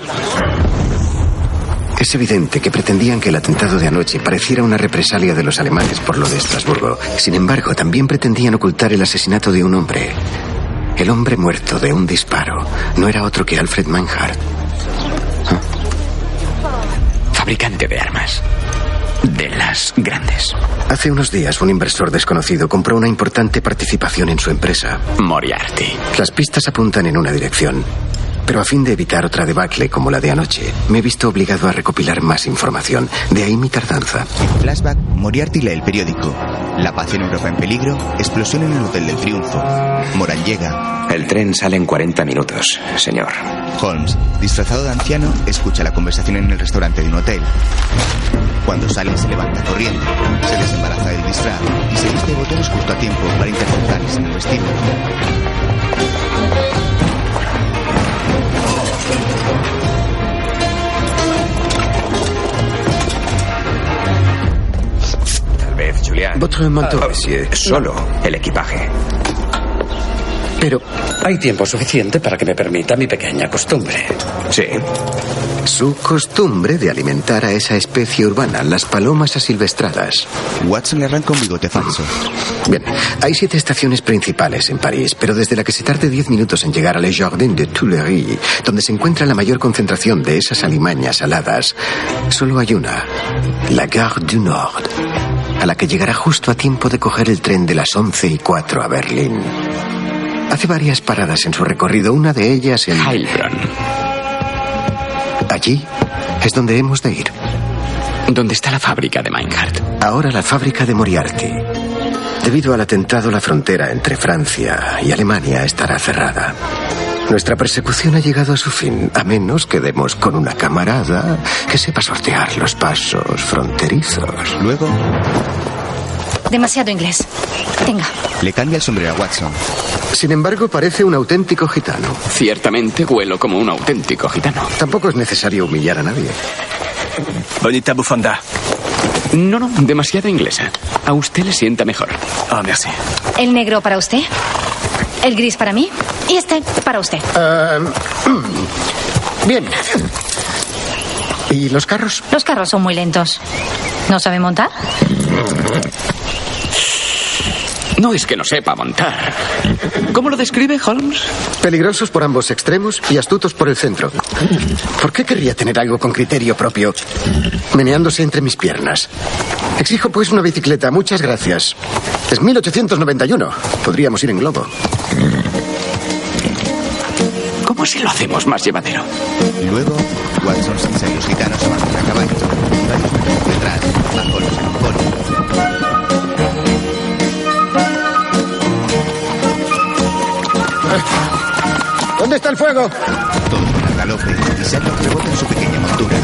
Es evidente que pretendían que el atentado de anoche pareciera una represalia de los alemanes por lo de Estrasburgo. Sin embargo, también pretendían ocultar el asesinato de un hombre. El hombre muerto de un disparo no era otro que Alfred Manhart. Fabricante de armas. De las grandes. Hace unos días un inversor desconocido compró una importante participación en su empresa. Moriarty. Las pistas apuntan en una dirección. Pero a fin de evitar otra debacle como la de anoche, me he visto obligado a recopilar más información. De ahí mi tardanza. flashback, Moriarty lee el periódico. La paz en Europa en peligro, explosión en el Hotel del Triunfo. Moran llega. El tren sale en 40 minutos, señor. Holmes, disfrazado de anciano, escucha la conversación en el restaurante de un hotel. Cuando sale, se levanta corriendo, se desembaraza del disfraz y se viste de botones justo a tiempo para interceptarles en el vestíbulo. Vez, Julián. Votre manteau, Ah, monsieur. Solo el equipaje. Pero Hay tiempo suficiente para que me permita mi pequeña costumbre. Sí. Su costumbre de alimentar a esa especie urbana, las palomas asilvestradas. Watson le arranca un bigote falso. Bien, hay siete estaciones principales en París, pero desde la que se tarde diez minutos en llegar a Le Jardin de Tuileries, donde se encuentra la mayor concentración de esas alimañas aladas, solo hay una, la Gare du Nord, a la que llegará justo a tiempo de coger el tren de las once y cuatro a Berlín. Hace varias paradas en su recorrido, una de ellas en... Heilbronn. Allí es donde hemos de ir. ¿Dónde está la fábrica de Meinhardt? Ahora la fábrica de Moriarty. Debido al atentado, la frontera entre Francia y Alemania estará cerrada. Nuestra persecución ha llegado a su fin, a menos que demos con una camarada que sepa sortear los pasos fronterizos. Luego Demasiado inglés. Tenga. le cambia el sombrero a Watson. Sin embargo, parece un auténtico gitano. Ciertamente huelo como un auténtico gitano. Tampoco es necesario humillar a nadie. Bonita bufanda. No, no, demasiado inglesa. A usted le sienta mejor. Ah, merci. El negro para usted. El gris para mí. Y este para usted. [clears throat] Ah, bien. ¿Y los carros? Los carros son muy lentos. ¿No sabe montar? [laughs] No es que no sepa montar. ¿Cómo lo describe Holmes? Peligrosos por ambos extremos y astutos por el centro. ¿Por qué querría tener algo con criterio propio? Meneándose entre mis piernas. Exijo pues una bicicleta. Muchas gracias. Es 1891. Podríamos ir en globo. ¿Cómo si lo hacemos más llevadero? Luego, Watson, los gitanos avanzan a caballo. ¿Dónde está el fuego? Todos van al galope y Sherlock rebota en su pequeña montura.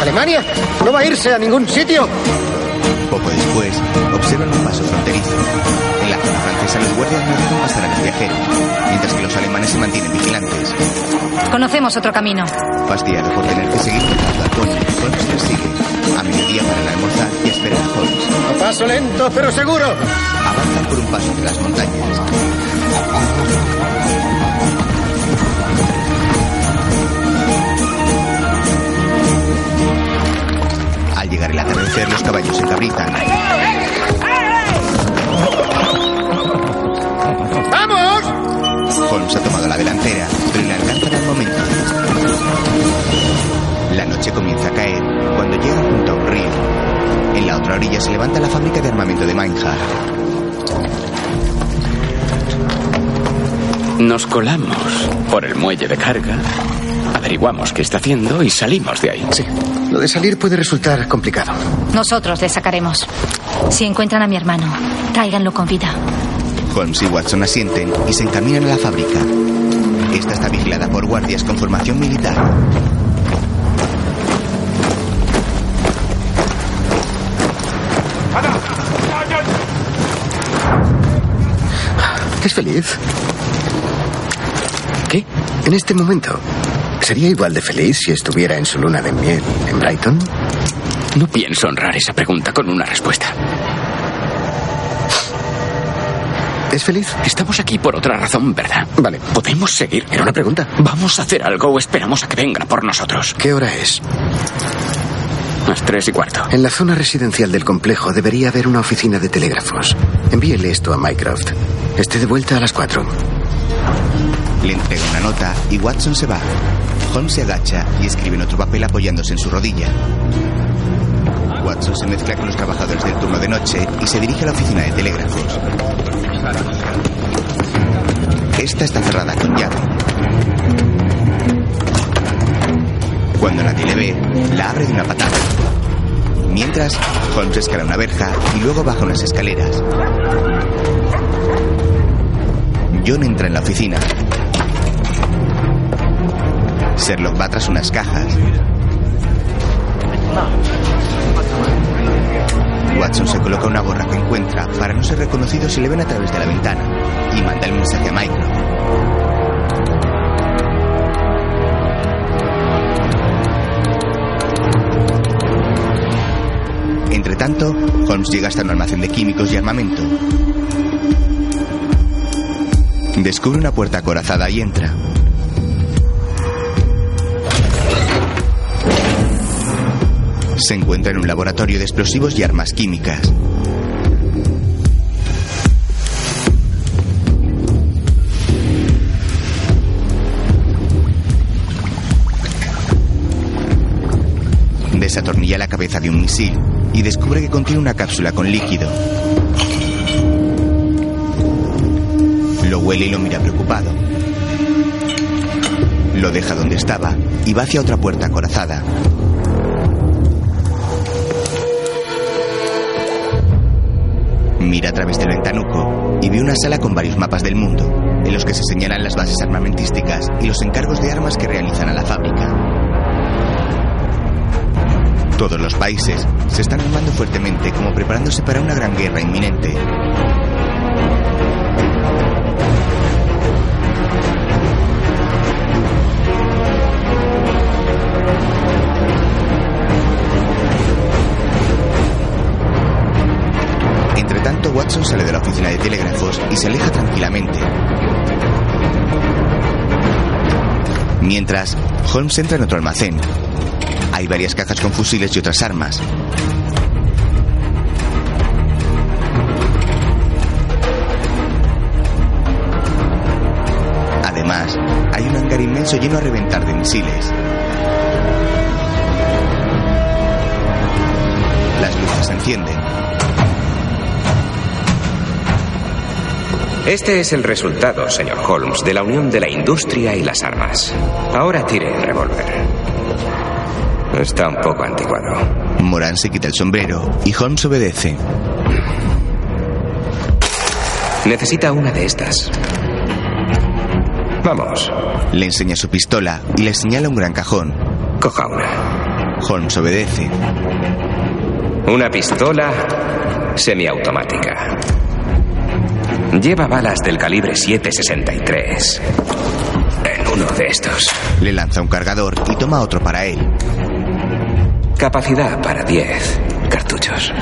¿Alemania? No va a irse a ningún sitio. Poco después, observan un paso fronterizo. En la zona francesa, los guardias no dejan pasar a los viajeros, mientras que los alemanes se mantienen vigilantes. Conocemos otro camino. Fastidiado por tener que seguir pony, Holmes les sigue. A mediodía para el almorzar y a esperar a Holmes. A paso lento, pero seguro. Avanzan por un paso entre las montañas. Al llegar el atardecer, los caballos se cabritan. ¡Vamos! Holmes ha tomado la delantera, pero noche comienza a caer cuando llegan junto a un río. En la otra orilla se levanta la fábrica de armamento de Meinhardt. Nos colamos por el muelle de carga, averiguamos qué está haciendo y salimos de ahí. Sí. Lo de salir puede resultar complicado. Nosotros le sacaremos. Si encuentran a mi hermano, tráiganlo con vida. Holmes y Watson asienten y se encaminan a la fábrica. Esta está vigilada por guardias con formación militar. ¿Es feliz? ¿Qué? En este momento. ¿Sería igual de feliz si estuviera en su luna de miel en Brighton? No pienso honrar esa pregunta con una respuesta. ¿Es feliz? Estamos aquí por otra razón, ¿verdad? Vale. ¿Podemos seguir? Era una pregunta. ¿Vamos a hacer algo o esperamos a que venga por nosotros? ¿Qué hora es? Las tres y cuarto. En la zona residencial del complejo debería haber una oficina de telégrafos. Envíele esto a Mycroft. Esté de vuelta a las cuatro. Le entrega una nota y Watson se va. Holmes se agacha y escribe en otro papel apoyándose en su rodilla. Watson se mezcla con los trabajadores del turno de noche y se dirige a la oficina de telégrafos. Esta está cerrada con llave. Cuando nadie le ve, la abre de una patada. Mientras, Holmes escala una verja y luego baja unas escaleras. John entra en la oficina. Sherlock va tras unas cajas. Watson se coloca una gorra que encuentra para no ser reconocido si le ven a través de la ventana y manda el mensaje a Mycroft. Entre tanto, Holmes llega hasta un almacén de químicos y armamento. Descubre una puerta acorazada y entra. Se encuentra en un laboratorio de explosivos y armas químicas. Desatornilla la cabeza de un misil y descubre que contiene una cápsula con líquido. Lo huele y lo mira preocupado. Lo deja donde estaba y va hacia otra puerta acorazada. Mira a través del ventanuco y ve una sala con varios mapas del mundo, en los que se señalan las bases armamentísticas y los encargos de armas que realizan a la fábrica. Todos los países se están armando fuertemente como preparándose para una gran guerra inminente. De telégrafos y se aleja tranquilamente. Mientras, Holmes entra en otro almacén. Hay varias cajas con fusiles y otras armas. Además, hay un hangar inmenso lleno a reventar de misiles. Este es el resultado, señor Holmes, de la unión de la industria y las armas. Ahora tire el revólver. Está un poco anticuado. Moran se quita el sombrero y Holmes obedece. Necesita una de estas. Vamos. Le enseña su pistola y le señala un gran cajón. Coja una. Holmes obedece. Una pistola semiautomática. Lleva balas del calibre 763. En uno de estos. Le lanza un cargador y toma otro para él. Capacidad para 10 cartuchos.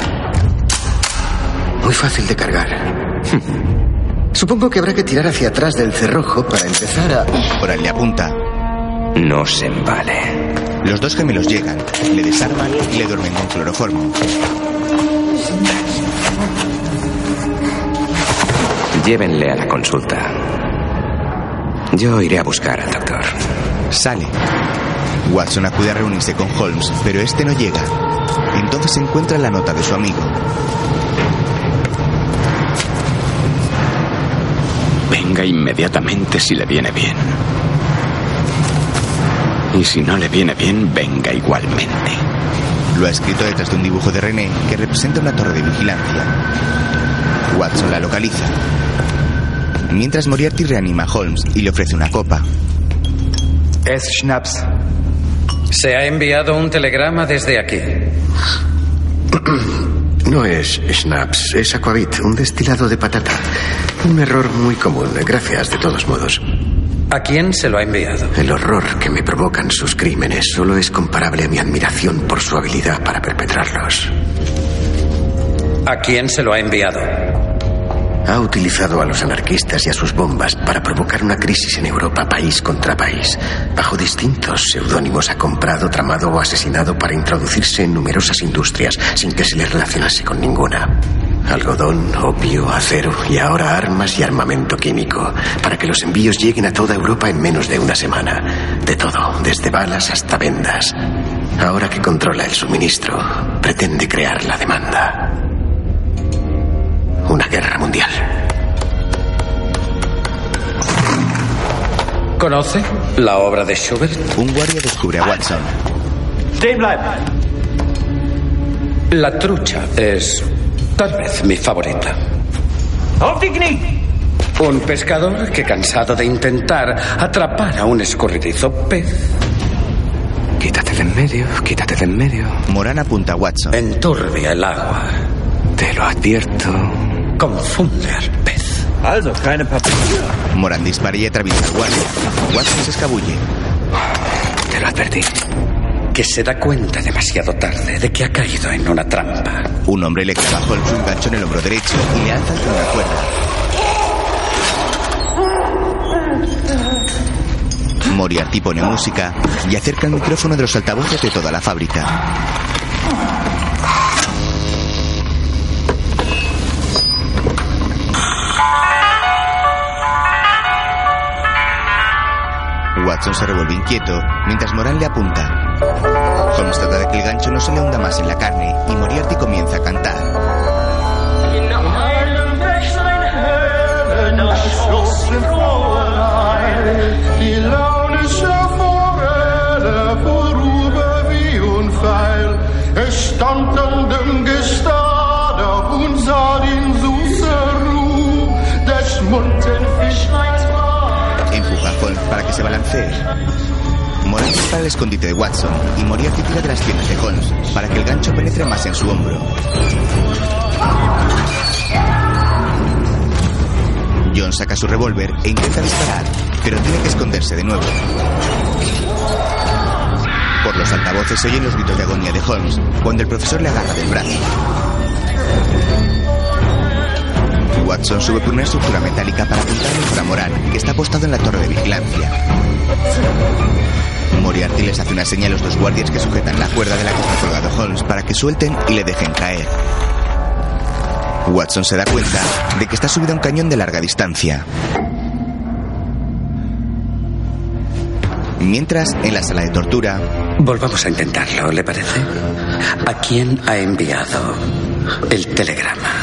Muy fácil de cargar. [laughs] Supongo que habrá que tirar hacia atrás del cerrojo para empezar a... Moran le apunta. No se embale. Los dos gemelos llegan, le desarman y le duermen con cloroformo. Llévenle a la consulta. Yo iré a buscar al doctor. Sale. Watson acude a reunirse con Holmes, pero este no llega. Entonces encuentra la nota de su amigo. Venga inmediatamente si le viene bien. Y si no le viene bien, venga igualmente. Lo ha escrito detrás de un dibujo de René que representa una torre de vigilancia. Watson la localiza. Mientras Moriarty reanima a Holmes y le ofrece una copa. Es Schnaps. Se ha enviado un telegrama desde aquí. [clears throat] No es Schnaps, es Aquavit, un destilado de patata. Un error muy común, gracias de todos modos. ¿A quién se lo ha enviado? El horror que me provocan sus crímenes solo es comparable a mi admiración por su habilidad para perpetrarlos. ¿A quién se lo ha enviado? Ha utilizado a los anarquistas y a sus bombas para provocar una crisis en Europa, país contra país. Bajo distintos seudónimos ha comprado, tramado o asesinado para introducirse en numerosas industrias sin que se le relacionase con ninguna. Algodón, opio, acero y ahora armas y armamento químico, para que los envíos lleguen a toda Europa en menos de una semana. De todo, desde balas hasta vendas. Ahora que controla el suministro, pretende crear la demanda. Guerra mundial. ¿Conoce la obra de Schubert? Un guardia descubre a Watson. La trucha es tal vez mi favorita. Un pescador que cansado de intentar atrapar a un escurridizo pez. Quítate de en medio, quítate de en medio. Moran apunta a Watson. Enturbia el agua. Te lo advierto. Confunde al pez. Moran dispara y atraviesa al guardia. Watson se escabulle. Te lo advertí. Que se da cuenta demasiado tarde de que ha caído en una trampa. Un hombre le clava un gancho en el hombro derecho y le alza hacia una cuerda. Moriarty pone música y acerca el micrófono de los altavoces de toda la fábrica. Watson se revuelve inquieto mientras Moran le apunta. Holmes trata de que el gancho no se le hunda más en la carne y Moriarty comienza a cantar. Die launische Forelle vorüber wie unfeil. Es stand an dem Gestade para que se balancee. Moran dispara el escondite de Watson y Moriarty tira de las piernas de Holmes para que el gancho penetre más en su hombro. John saca su revólver e intenta disparar, pero tiene que esconderse de nuevo. Por los altavoces se oyen los gritos de agonía de Holmes cuando el profesor le agarra del brazo. Watson sube por una estructura metálica para apuntar contra Moran, que está apostado en la torre de vigilancia. Moriarty les hace una señal a los dos guardias que sujetan la cuerda de la que está colgado Holmes para que suelten y le dejen caer. Watson se da cuenta de que está subido a un cañón de larga distancia. Mientras, en la sala de tortura, Volvamos a intentarlo, ¿le parece? ¿A quién ha enviado el telegrama?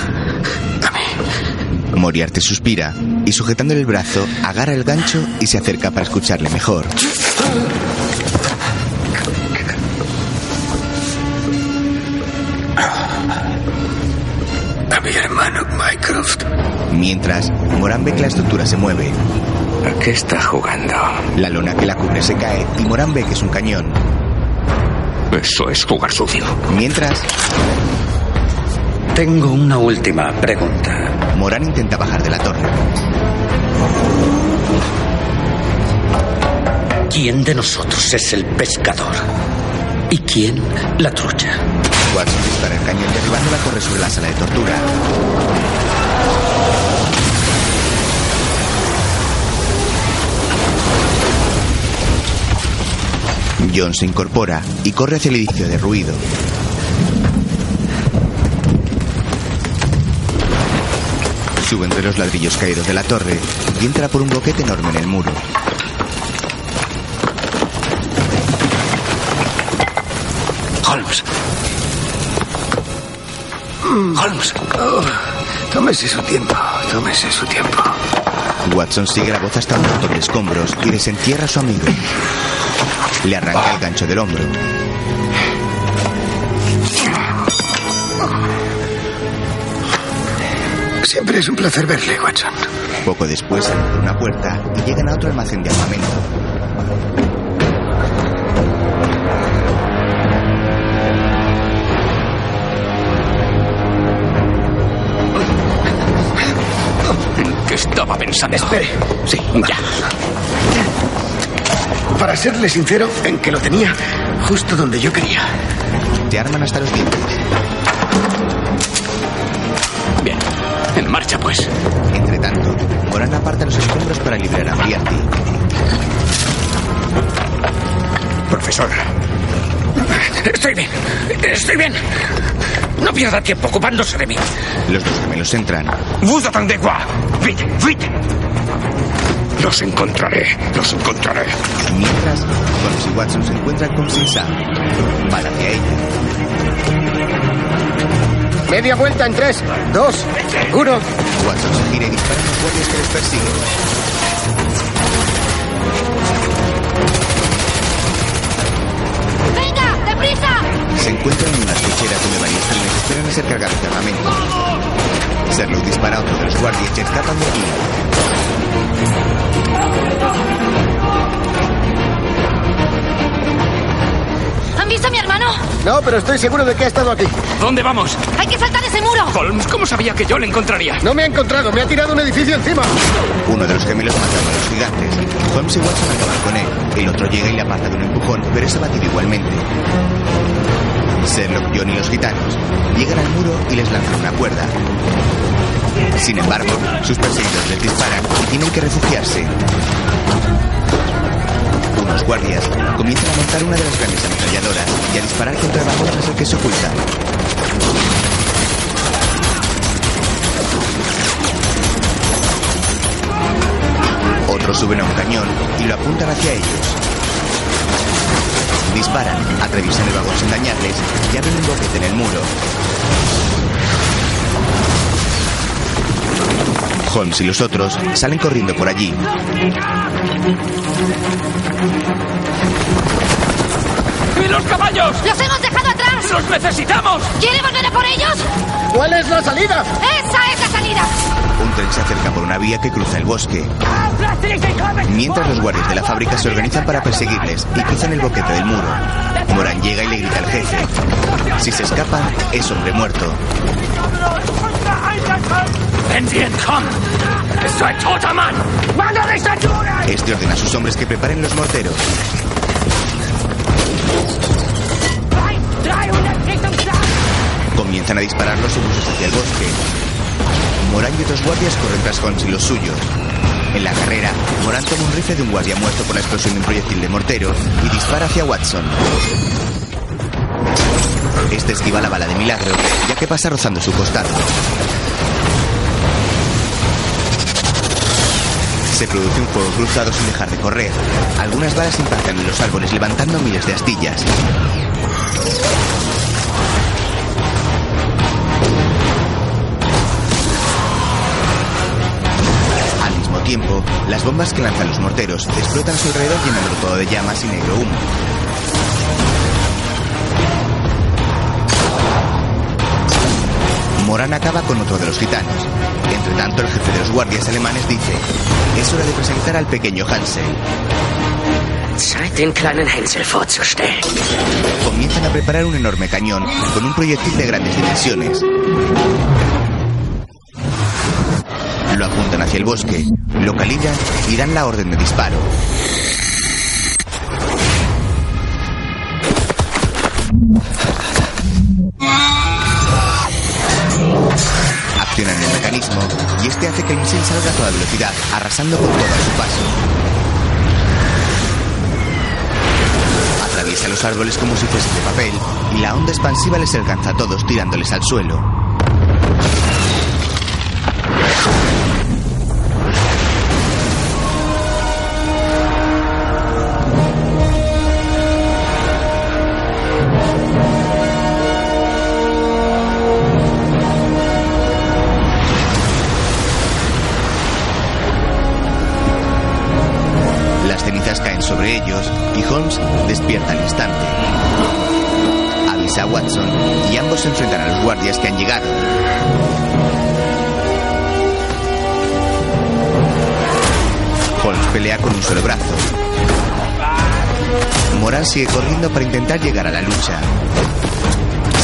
Moriarty suspira y sujetándole el brazo, agarra el gancho y se acerca para escucharle mejor. A mi hermano Mycroft. Mientras, Moran ve que la estructura se mueve. ¿A qué está jugando? La lona que la cubre se cae y Moran ve que es un cañón. Eso es jugar sucio. Mientras, Tengo una última pregunta. Moran intenta bajar de la torre. ¿Quién de nosotros es el pescador? ¿Y quién la trucha? Watson dispara el cañón derribándola corre sobre la sala de tortura. John se incorpora y corre hacia el edificio de ruido. Sube entre los ladrillos caídos de la torre y entra por un boquete enorme en el muro. Holmes. Holmes. Oh, tómese su tiempo, tómese su tiempo. Watson sigue la voz hasta un montón de escombros y desentierra a su amigo. Le arranca el gancho del hombro. Siempre es un placer verle, Watson. Poco después salen por una puerta y llegan a otro almacén de armamento. ¿Qué estaba pensando? Espere. Sí, ya. Para serle sincero, en que lo tenía justo donde yo quería. Te arman hasta los dientes. Bien. En marcha, pues. Entre tanto, Moran aparta los escombros para liberar a Moriarty. Profesor. Estoy bien. Estoy bien. No pierda tiempo ocupándose de mí. Los dos gemelos entran. Vite, vite. Los encontraré. Los encontraré. Mientras, Holmes y Watson se encuentran con Sin Sam. Van hacia ella. Media vuelta en tres, dos, uno. Watson se gira y dispara a los guardias que les persiguen. ¡Venga, deprisa! Se encuentran en unas cocheras donde varios trenes esperan a ser cargados de armamento. Serlo dispara a otro de los guardias y escapan de aquí. ¿Han visto a mi hermano? No, pero estoy seguro de que ha estado aquí. ¿Dónde vamos? ¡Hay que saltar ese muro! Holmes, ¿cómo sabía que yo le encontraría? No me ha encontrado, me ha tirado un edificio encima. Uno de los gemelos mata a los gigantes. Holmes y Watson acaban con él. El otro llega y le aparta de un empujón, pero es abatido igualmente. Sherlock, John y los gitanos llegan al muro y les lanzan una cuerda. Sin embargo, sus perseguidores les disparan y tienen que refugiarse. Unos guardias comienzan a montar una de las grandes ametralladoras y a disparar contra vagón tras el que se oculta. Otros suben a un cañón y lo apuntan hacia ellos. Disparan, atraviesan el vagón sin dañarles y abren un boquete en el muro. Holmes y los otros salen corriendo por allí. ¡Y los caballos! ¡Los hemos dejado atrás! ¡Los necesitamos! ¿Quiere volver a por ellos? ¿Cuál es la salida? ¡Esa es la salida! Un tren se acerca por una vía que cruza el bosque. Mientras los guardias de la fábrica se organizan para perseguirles y cruzan el boquete del muro. Moran llega y le grita al jefe. Si se escapan, es hombre muerto. ¡Manda de estatura! Este ordena a sus hombres que preparen los morteros. Comienzan a disparar los obuses hacia el bosque. Morán y otros guardias corren tras Holmes y los suyos. En la carrera, Morán toma un rifle de un guardia muerto por la explosión de un proyectil de mortero y dispara hacia Watson. Este esquiva la bala de milagro, ya que pasa rozando su costado. Se produce un fuego cruzado sin dejar de correr. Algunas balas impactan en los árboles levantando miles de astillas. Al mismo tiempo, las bombas que lanzan los morteros explotan a su alrededor llenándolo todo de llamas y negro humo. Morán acaba con otro de los gitanos. Entre tanto, el jefe de los guardias alemanes dice: Es hora de presentar al pequeño Hansel. Zeit, den kleinen Hänsel vorzustellen. Comienzan a preparar un enorme cañón con un proyectil de grandes dimensiones. Lo apuntan hacia el bosque, lo calibran y dan la orden de disparo. Que el salga a toda velocidad, arrasando con todo su paso. Atraviesa los árboles como si fuese de papel y la onda expansiva les alcanza a todos tirándoles al suelo. Despierta al instante. Avisa a Watson y ambos se enfrentan a los guardias que han llegado. Holmes pelea con un solo brazo. Moran sigue corriendo para intentar llegar a la lucha.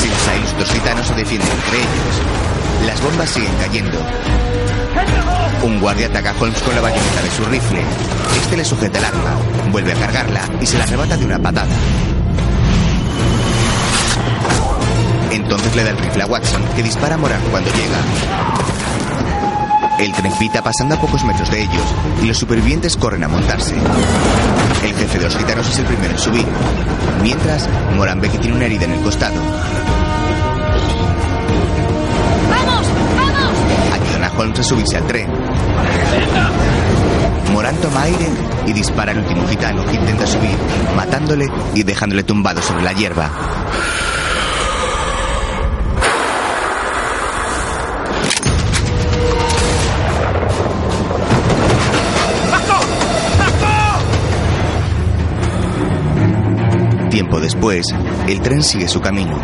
Silsa y los dos gitanos se defienden entre ellos. Las bombas siguen cayendo. Un guardia ataca a Holmes con la bayoneta de su rifle. Este le sujeta el arma, vuelve a cargarla y se la arrebata de una patada. Entonces le da el rifle a Watson, que dispara a Moran cuando llega. El tren pita pasando a pocos metros de ellos y los supervivientes corren a montarse. El jefe de los gitanos es el primero en subir. Mientras, Moran ve que tiene una herida en el costado. Holmes a subirse al tren. Morán toma aire y dispara al último gitano que intenta subir, matándole y dejándole tumbado sobre la hierba. Tiempo después, el tren sigue su camino.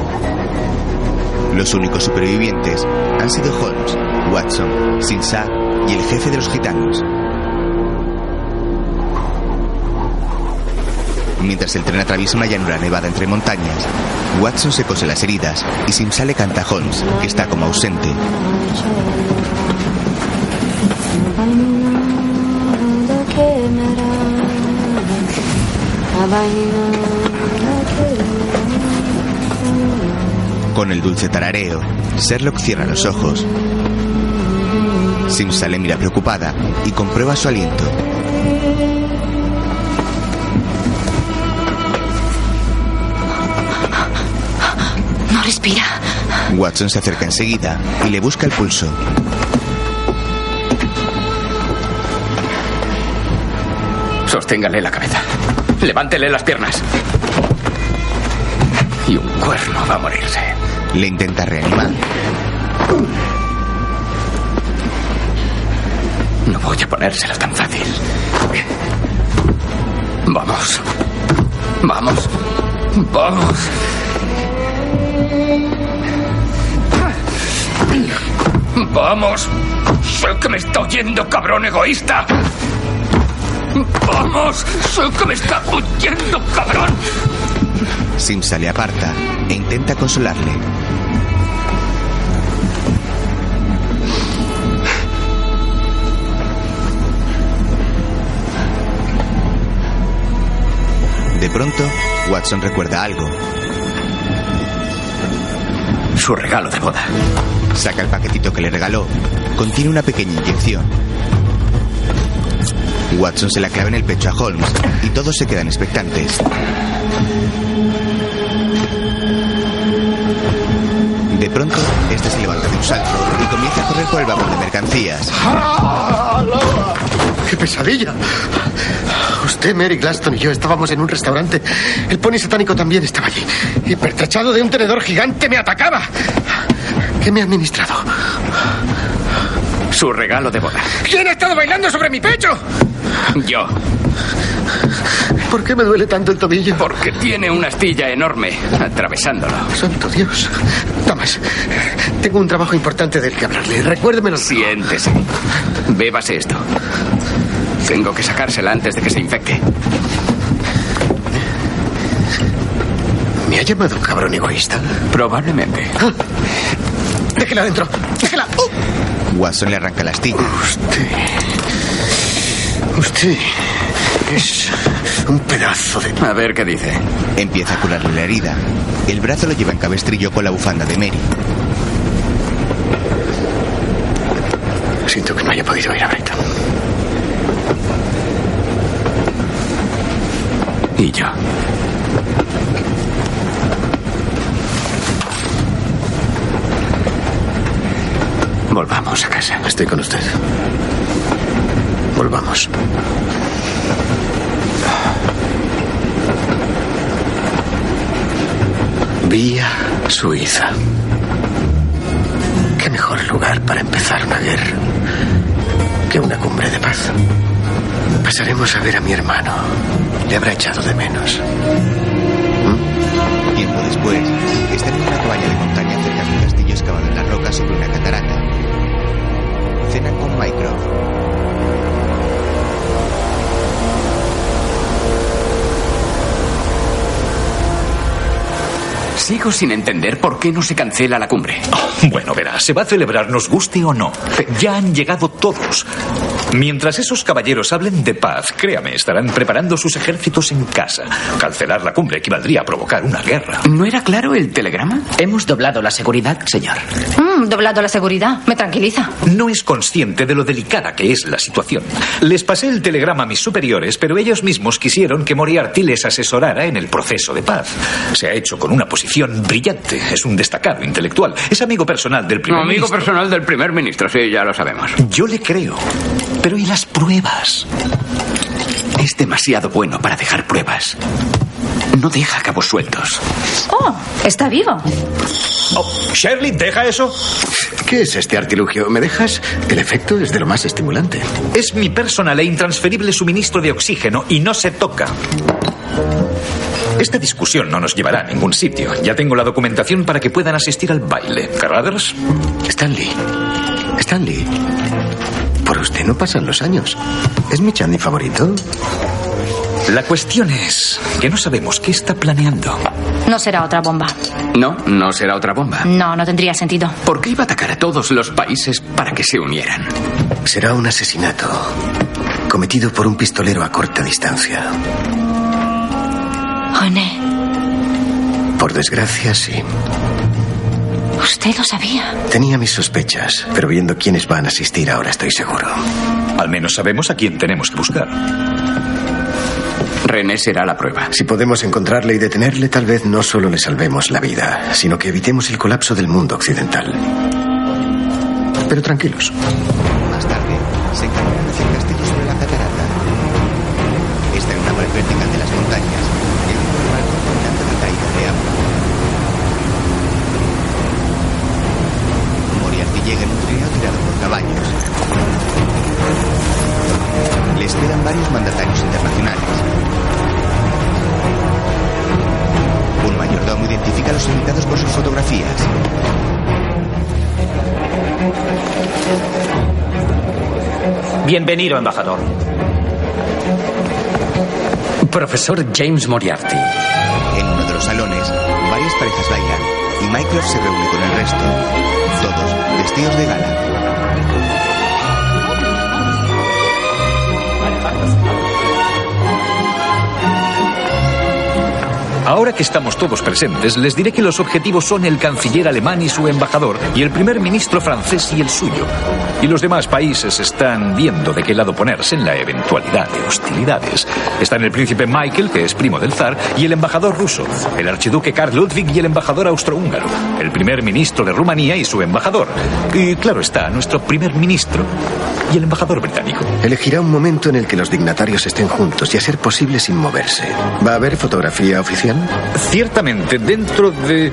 Los únicos supervivientes han sido Holmes, Watson, Sinsa y el jefe de los gitanos. Mientras el tren atraviesa una llanura nevada entre montañas, Watson se cose las heridas y Simsa le canta a Holmes, que está como ausente. Con el dulce tarareo, Sherlock cierra los ojos. Simsa le mira preocupada y comprueba su aliento. No respira. Watson se acerca enseguida y le busca el pulso. Sosténgale la cabeza. Levántele las piernas. Y un cuerno va a morirse. Le intenta reanimar. No voy a ponérsela tan fácil. Vamos. Vamos. Vamos. Vamos. Sé que me está oyendo, cabrón egoísta. Vamos. Sé que me está oyendo, cabrón. Simsa le aparta e intenta consolarle. De pronto, Watson recuerda algo. Su regalo de boda. Saca el paquetito que le regaló. Contiene una pequeña inyección. Watson se la clava en el pecho a Holmes y todos se quedan expectantes. De pronto, este se levanta de un salto y comienza a correr por el vagón de mercancías. ¡Qué pesadilla! Usted, Mary Glaston y yo estábamos en un restaurante. El pony satánico también estaba allí. Y pertrechado de un tenedor gigante me atacaba. ¿Qué me ha administrado? Su regalo de boda. ¿Quién ha estado bailando sobre mi pecho? Yo. ¿Por qué me duele tanto el tobillo? Porque tiene una astilla enorme atravesándolo. Santo Dios. Thomas, tengo un trabajo importante del que hablarle. Recuérdemelo. Siéntese. Bébase esto. Tengo que sacársela antes de que se infecte. ¿Me ha llamado cabrón egoísta? Probablemente. Ah, déjela dentro. Déjela. Uh. Watson le arranca la astilla. Usted. Usted es un pedazo de. A ver qué dice. Empieza a curarle la herida. El brazo lo lleva en cabestrillo con la bufanda de Mary. Siento que no haya podido ir a Brighton. Y yo. Volvamos a casa. Estoy con usted. Volvamos. Vía Suiza. ¿Qué mejor lugar para empezar una guerra que una cumbre de paz? Pasaremos a ver a mi hermano. Le habrá echado de menos. Tiempo después, están en una cabaña de montaña cerca de un castillo excavado en la roca sobre una catarata. Cenan con Mycroft. Sigo sin entender por qué no se cancela la cumbre. Bueno, verá, se va a celebrar, nos guste o no. Ya han llegado todos. Mientras esos caballeros hablen de paz, créame, estarán preparando sus ejércitos en casa. Cancelar la cumbre equivaldría a provocar una guerra. ¿No era claro el telegrama? Hemos doblado la seguridad, señor. Mm, doblado la seguridad. Me tranquiliza. No es consciente de lo delicada que es la situación. Les pasé el telegrama a mis superiores, pero ellos mismos quisieron que Moriarty les asesorara en el proceso de paz. Se ha hecho con una posición brillante. Es un destacado intelectual. Es amigo personal del primer Amigo ministro. personal del primer ministro, sí, ya lo sabemos. Yo le creo. Pero ¿y las pruebas? Es demasiado bueno para dejar pruebas. No deja cabos sueltos. Oh, está vivo. Oh, Shirley, deja eso. ¿Qué es este artilugio? ¿Me dejas? El efecto es de lo más estimulante. Es mi personal e intransferible suministro de oxígeno y no se toca. Esta discusión no nos llevará a ningún sitio. Ya tengo la documentación para que puedan asistir al baile. Carruthers, Stanley. Stanley. Por usted no pasan los años. ¿Es mi Chandy favorito? la cuestión es que no sabemos qué está planeando. No será otra bomba. No, no será otra bomba. No, no tendría sentido. ¿Por qué iba a atacar a todos los países para que se unieran? Será un asesinato cometido por un pistolero a corta distancia. Por desgracia, sí. Usted lo sabía. Tenía mis sospechas, pero viendo quiénes van a asistir ahora estoy seguro. Al menos sabemos a quién tenemos que buscar. René será la prueba. Si podemos encontrarle y detenerle, tal vez no solo le salvemos la vida, sino que evitemos el colapso del mundo occidental. Pero tranquilos. Más tarde, se encaminan hacia el castillo sobre la catarata. Está en una pared vertical Bienvenido, embajador. Profesor James Moriarty. En uno de los salones, varias parejas bailan y Mycroft se reúne con el resto. Todos vestidos de gala. Ahora que estamos todos presentes, les diré que los objetivos son el canciller alemán y su embajador, y el primer ministro francés y el suyo. Y los demás países están viendo de qué lado ponerse en la eventualidad de hostilidades. Están el príncipe Michael, que es primo del zar, y el embajador ruso, el archiduque Karl Ludwig y el embajador austrohúngaro, el primer ministro de Rumanía y su embajador. Y claro está, nuestro primer ministro y el embajador británico. Elegirá un momento en el que los dignatarios estén juntos y a ser posible sin moverse. ¿Va a haber fotografía oficial? Ciertamente, dentro de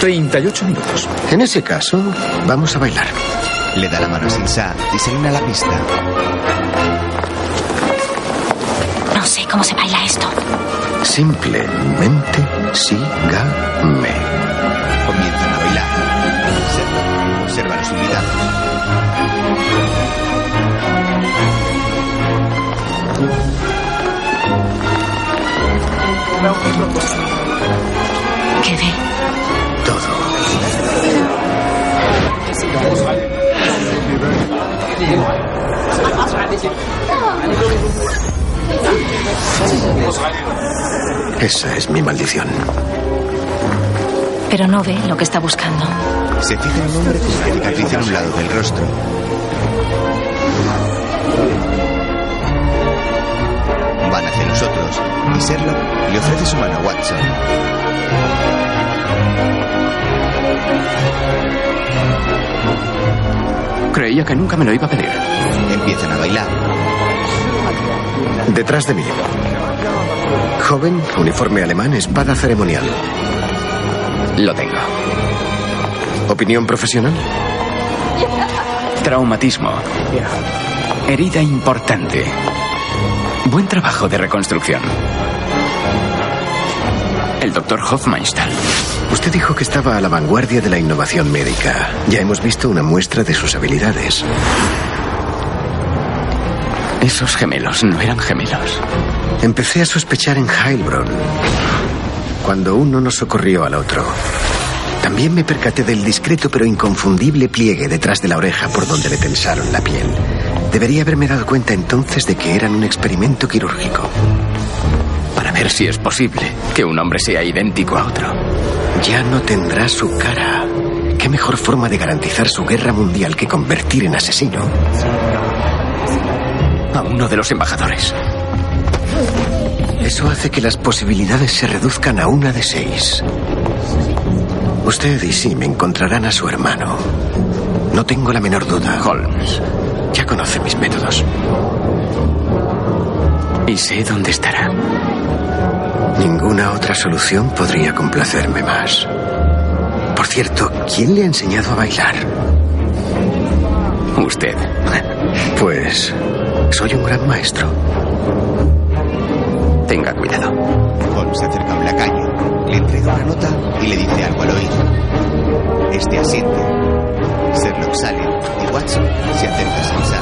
38 minutos. En ese caso, vamos a bailar. Le da la mano a Sinsa y salen a la pista. No sé cómo se baila esto. Simplemente sígame. Comienzan a bailar. Serlo observa a los ¿Qué ve? Esa es mi maldición. Pero no ve lo que está buscando. Se fija en un hombre con cicatriz en un lado del rostro. Hacia nosotros y Sherlock le ofrece su mano a Watson. Creía que nunca me lo iba a pedir. Empiezan a bailar. Detrás de mí. Joven, uniforme alemán, espada ceremonial. Lo tengo. ¿Opinión profesional? Traumatismo. Herida importante. Buen trabajo de reconstrucción. El doctor Hofmeister. Usted dijo que estaba a la vanguardia de la innovación médica. Ya hemos visto una muestra de sus habilidades. Esos gemelos no eran gemelos. Empecé a sospechar en Heilbronn, cuando uno nos socorrió al otro. También me percaté del discreto pero inconfundible pliegue detrás de la oreja por donde le tensaron la piel. Debería haberme dado cuenta entonces de que eran un experimento quirúrgico. Para ver si es posible que un hombre sea idéntico a otro. Ya no tendrá su cara. ¿Qué mejor forma de garantizar su guerra mundial que convertir en asesino? A uno de los embajadores. Eso hace que las posibilidades se reduzcan a una de seis. Usted y sí me encontrarán a su hermano. No tengo la menor duda. Holmes. Ya conoce mis métodos. Y sé dónde estará. Ninguna otra solución podría complacerme más. Por cierto, ¿quién le ha enseñado a bailar? Usted. Pues soy un gran maestro. Tenga cuidado. Holmes se acerca a un lacayo, le entrega una nota y le dice algo al oído. Este asiente. Sherlock sale y Watson se acerca a Sansa.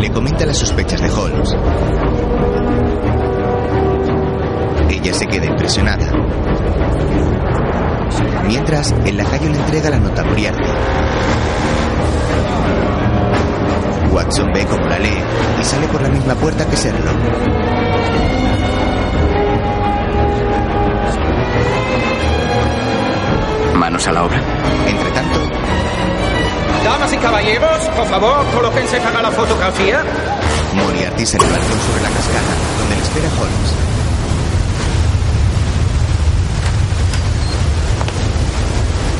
Le comenta las sospechas de Holmes. Ella se queda impresionada. Mientras, el lacayo le entrega la nota a Moriarty. Watson ve cómo la lee y sale por la misma puerta que Sherlock. Manos a la obra. Entre tanto, Damas y caballeros, por favor, colóquense para la fotografía. Moriarty se levantó sobre la cascada, donde le espera Holmes.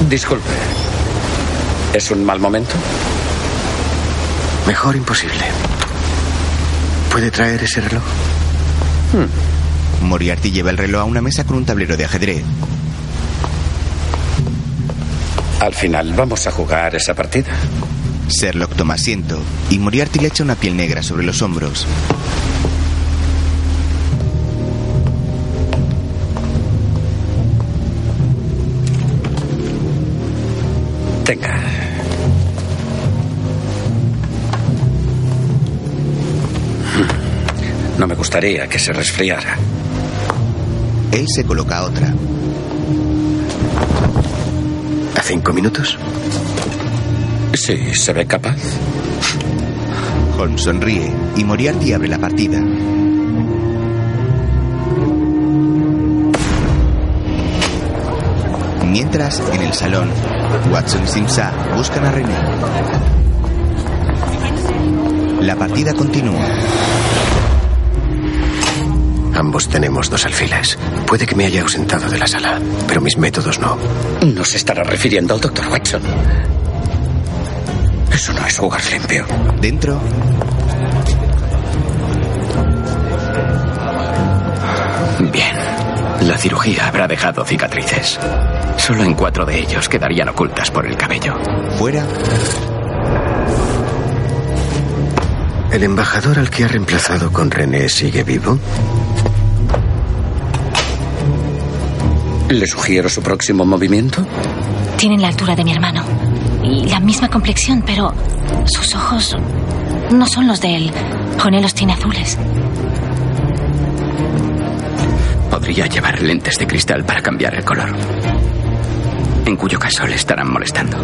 Disculpe. ¿Es un mal momento? Mejor imposible. ¿Puede traer ese reloj? Hmm. Moriarty lleva el reloj a una mesa con un tablero de ajedrez. Al final vamos a jugar esa partida. Sherlock toma asiento y Moriarty le echa una piel negra sobre los hombros. Tenga. No me gustaría que se resfriara. Él se coloca otra. ¿A cinco minutos? Sí, se ve capaz. Holmes sonríe y Moriarty abre la partida. Mientras, en el salón, Watson y Simsa buscan a René. La partida continúa. Ambos tenemos dos alfiles. Puede que me haya ausentado de la sala, pero mis métodos no. No se estará refiriendo al doctor Watson. Eso no es jugar limpio. Dentro. Bien. La cirugía habrá dejado cicatrices. Solo en cuatro de ellos quedarían ocultas por el cabello. Fuera. ¿El embajador al que ha reemplazado con René sigue vivo? ¿Le sugiero su próximo movimiento? Tienen la altura de mi hermano. Y la misma complexión, pero sus ojos no son los de él. René los tiene azules. Podría llevar lentes de cristal para cambiar el color. En cuyo caso le estarán molestando.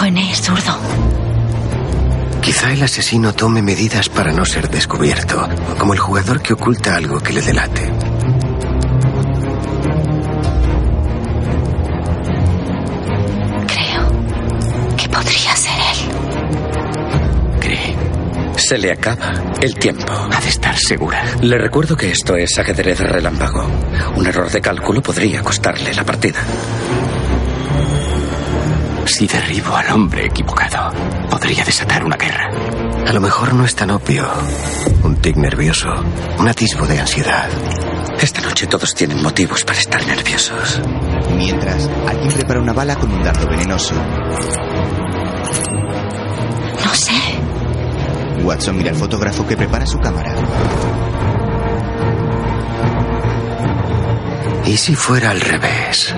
René es zurdo. Quizá el asesino tome medidas para no ser descubierto, como el jugador que oculta algo que le delate. Se le acaba el tiempo. Ha de estar segura. Le recuerdo que esto es ajedrez relámpago. Un error de cálculo podría costarle la partida. Si derribo al hombre equivocado, podría desatar una guerra. A lo mejor no es tan obvio. Un tic nervioso, un atisbo de ansiedad. Esta noche todos tienen motivos para estar nerviosos. Mientras, alguien prepara una bala con un dardo venenoso. Watson mira al fotógrafo que prepara su cámara. ¿Y si fuera al revés?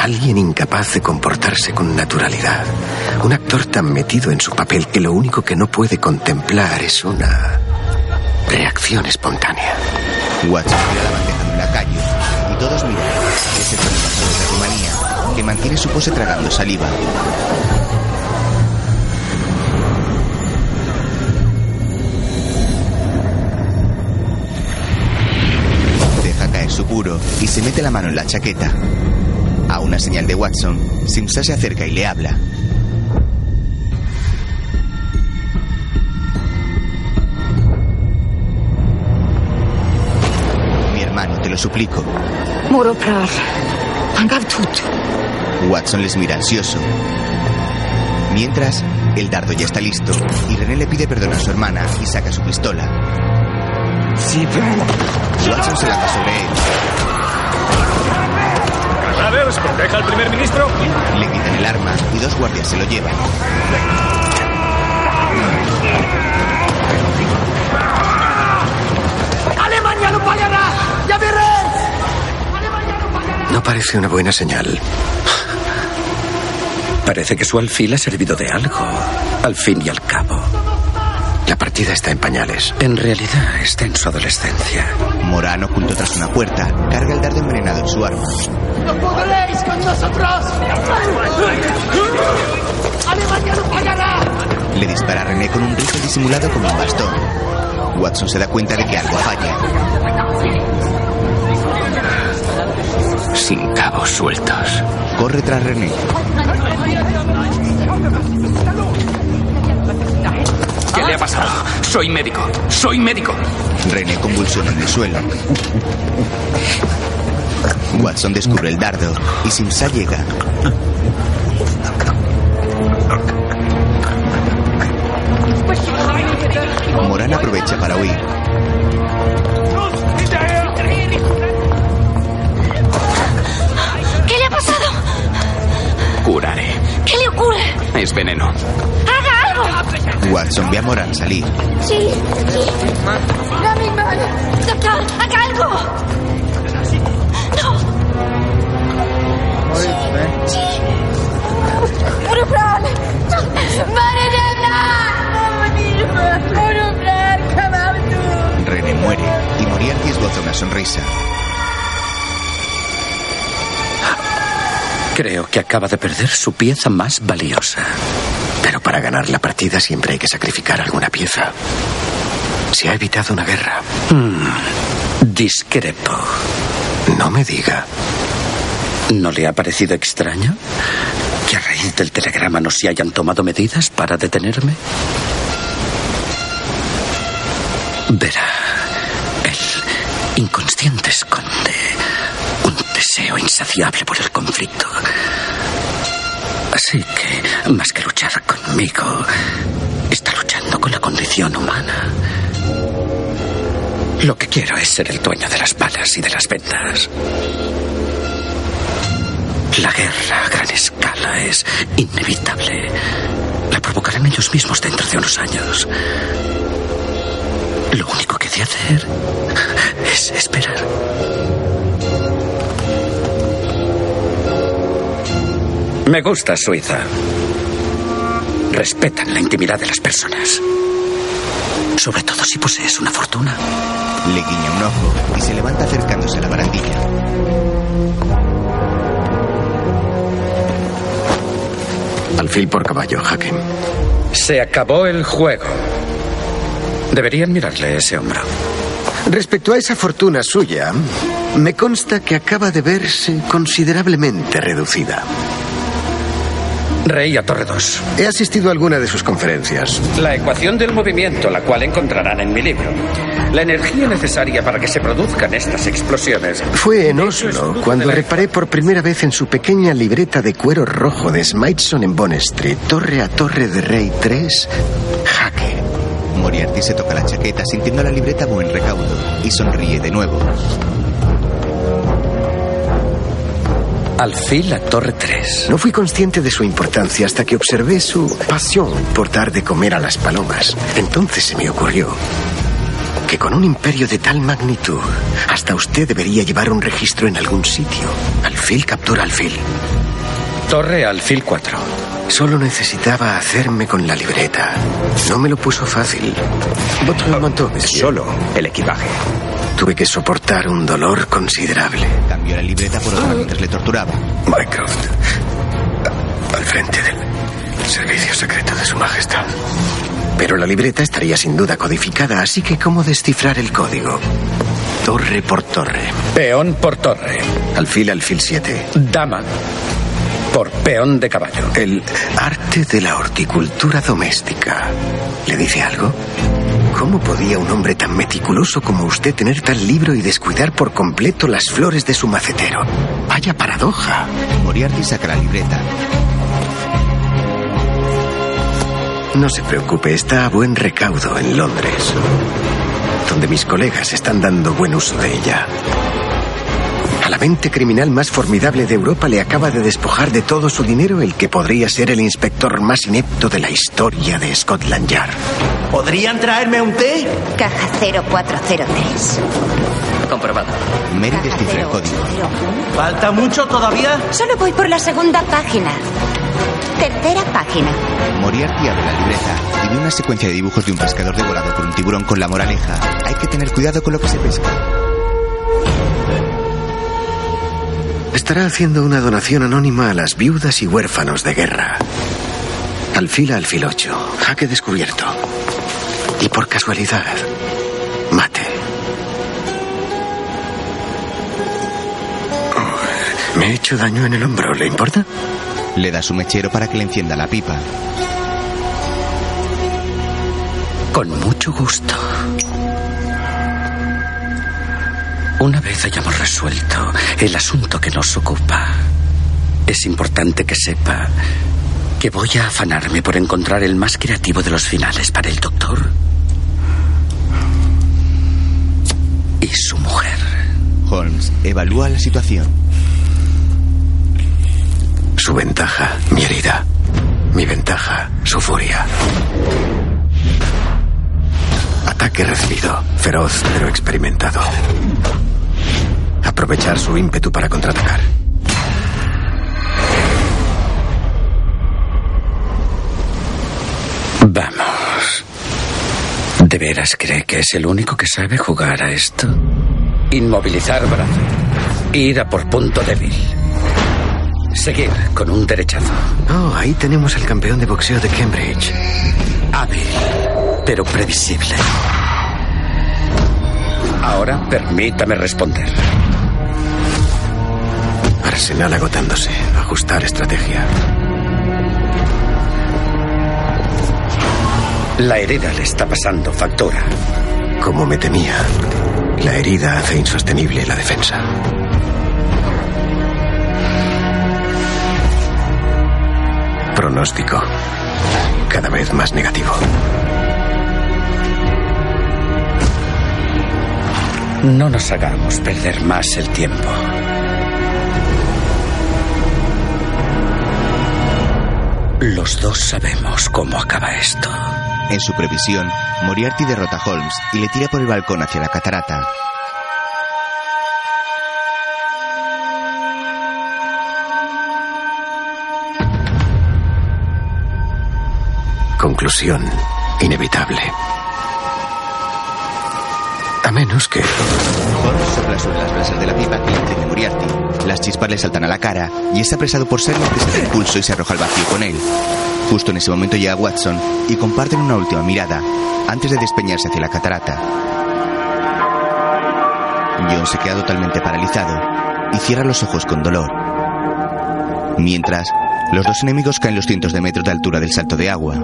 Alguien incapaz de comportarse con naturalidad. Un actor tan metido en su papel que lo único que no puede contemplar es una reacción espontánea. Watson mira la bandeja de un y todos miran, excepto el de Rumanía, que mantiene su pose tragando saliva. Y se mete la mano en la chaqueta. A una señal de Watson, Simsa se acerca y le habla. Mi hermano, te lo suplico. Watson les mira ansioso. Mientras, el dardo ya está listo y René le pide perdón a su hermana y saca su pistola. Watson se lanza sobre él. Cadáveres, proteja al primer ministro. Le quitan el arma y dos guardias se lo llevan. ¡Alemania no pagará! ¡Ya veréis! No parece una buena señal. Parece que su alfil ha servido de algo, al fin y al cabo. La partida está en pañales. En realidad está en su adolescencia. Morano, oculto tras una puerta, carga el dardo envenenado en su arma. ¡No podréis con nosotros! ¡Alemania no pagará! Le dispara a René con un rifle disimulado como un bastón. Watson se da cuenta de que algo falla. Sin cabos sueltos. Corre tras René. ¿Qué le ha pasado? Soy médico. Soy médico. René convulsiona en el suelo. Watson descubre el dardo y Simsa llega. Morán aprovecha para huir. ¿Qué le ha pasado? Curaré. ¿Qué le ocurre? Es veneno. ¡Haga algo! Watson ve a Morán salir. Sí, sí. Dame mi mano. Doctor, haga algo. No. Sí. Monoplan. René muere y Moriarty esboza una sonrisa. Creo que acaba de perder su pieza más valiosa. Pero para ganar la partida siempre hay que sacrificar alguna pieza. Se ha evitado una guerra. Hmm, discrepo. No me diga. ¿No le ha parecido extraño que a raíz del telegrama no se hayan tomado medidas para detenerme? Verá, el inconsciente esconde un deseo insaciable por el conflicto. Más que luchar conmigo, está luchando con la condición humana. Lo que quiero es ser el dueño de las balas y de las vendas. La guerra a gran escala es inevitable. La provocarán ellos mismos dentro de unos años. Lo único que he de hacer es esperar. Me gusta Suiza. Respetan la intimidad de las personas. Sobre todo si posees una fortuna. Le guiña un ojo y se levanta acercándose a la barandilla. Alfil por caballo, jaque. Se acabó el juego. Deberían mirarle ese hombro. Respecto a esa fortuna suya, me consta que acaba de verse considerablemente reducida. Rey a Torre 2. He asistido a alguna de sus conferencias. La ecuación del movimiento, la cual encontrarán en mi libro. La energía necesaria para que se produzcan estas explosiones. Fue en Oslo cuando reparé por primera vez en su pequeña libreta de cuero rojo de Smithson en Bond Street, torre a torre de Rey 3, jaque. Moriarty se toca la chaqueta sintiendo la libreta a buen recaudo y sonríe de nuevo. Alfil a Torre 3. No fui consciente de su importancia hasta que observé su pasión por dar de comer a las palomas. Entonces se me ocurrió que con un imperio de tal magnitud, hasta usted debería llevar un registro en algún sitio. Alfil captura alfil. Torre Alfil 4. Solo necesitaba hacerme con la libreta. No me lo puso fácil. Votre manteau, monsieur. Solo el equipaje. Tuve que soportar un dolor considerable. Cambió la libreta por otra mientras le torturaba. Mycroft. Al frente del servicio secreto de su majestad. Pero la libreta estaría sin duda codificada, así que ¿cómo descifrar el código? Torre por torre. Peón por torre. Alfil, alfil 7. Dama por peón de caballo. El arte de la horticultura doméstica. ¿Le dice algo? ¿Cómo podía un hombre tan meticuloso como usted tener tal libro y descuidar por completo las flores de su macetero? Vaya paradoja. Moriarty saca la libreta. No se preocupe, está a buen recaudo en Londres, donde mis colegas están dando buen uso de ella. A la mente criminal más formidable de Europa le acaba de despojar de todo su dinero el que podría ser el inspector más inepto de la historia de Scotland Yard. ¿Podrían traerme un té? Caja 0403. Comprobado. Mary descifra el código. ¿Falta mucho todavía? Solo voy por la segunda página. Tercera página. Moriarty abre la libreta y ve una secuencia de dibujos de un pescador devorado por un tiburón con la moraleja. Hay que tener cuidado con lo que se pesca. Estará haciendo una donación anónima a las viudas y huérfanos de guerra. Alfil a alfil 8. Jaque descubierto. Y por casualidad, mate. Oh, me he hecho daño en el hombro, ¿le importa? Le da su mechero para que le encienda la pipa. Con mucho gusto. Una vez hayamos resuelto el asunto que nos ocupa, es importante que sepa que voy a afanarme por encontrar el más creativo de los finales para el doctor y su mujer. Holmes evalúa la situación. Su ventaja, mi herida. Mi ventaja, su furia. Ataque recibido. Feroz pero experimentado. Aprovechar su ímpetu para contraatacar. Vamos. ¿De veras cree que es el único que sabe jugar a esto? Inmovilizar brazo. Ir a por punto débil. Seguir con un derechazo. Oh, ahí tenemos al campeón de boxeo de Cambridge. Hábil, pero previsible. Ahora permítame responder. Arsenal agotándose. Ajustar estrategia. La herida le está pasando factura. Como me temía, la herida hace insostenible la defensa. Pronóstico. Cada vez más negativo. No nos hagamos perder más el tiempo. Los dos sabemos cómo acaba esto. En su previsión, Moriarty derrota a Holmes y le tira por el balcón hacia la catarata. Conclusión inevitable. A menos que... Holmes sopla sobre las brasas de la pipa que le Moriarty. Las chispas le saltan a la cara y es apresado por Sherlock que se da impulso y se arroja al vacío con él. Justo en ese momento llega Watson y comparten una última mirada antes de despeñarse hacia la catarata. John se queda totalmente paralizado y cierra los ojos con dolor. Mientras, los dos enemigos caen los cientos de metros de altura del salto de agua.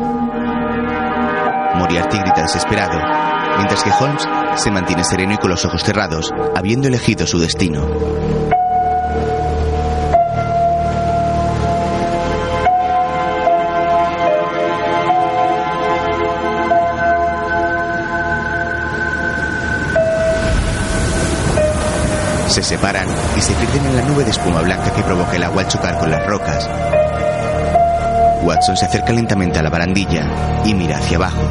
Moriarty grita desesperado, mientras que Holmes se mantiene sereno y con los ojos cerrados, habiendo elegido su destino. Se separan y se pierden en la nube de espuma blanca que provoca el agua al chocar con las rocas. Watson se acerca lentamente a la barandilla y mira hacia abajo.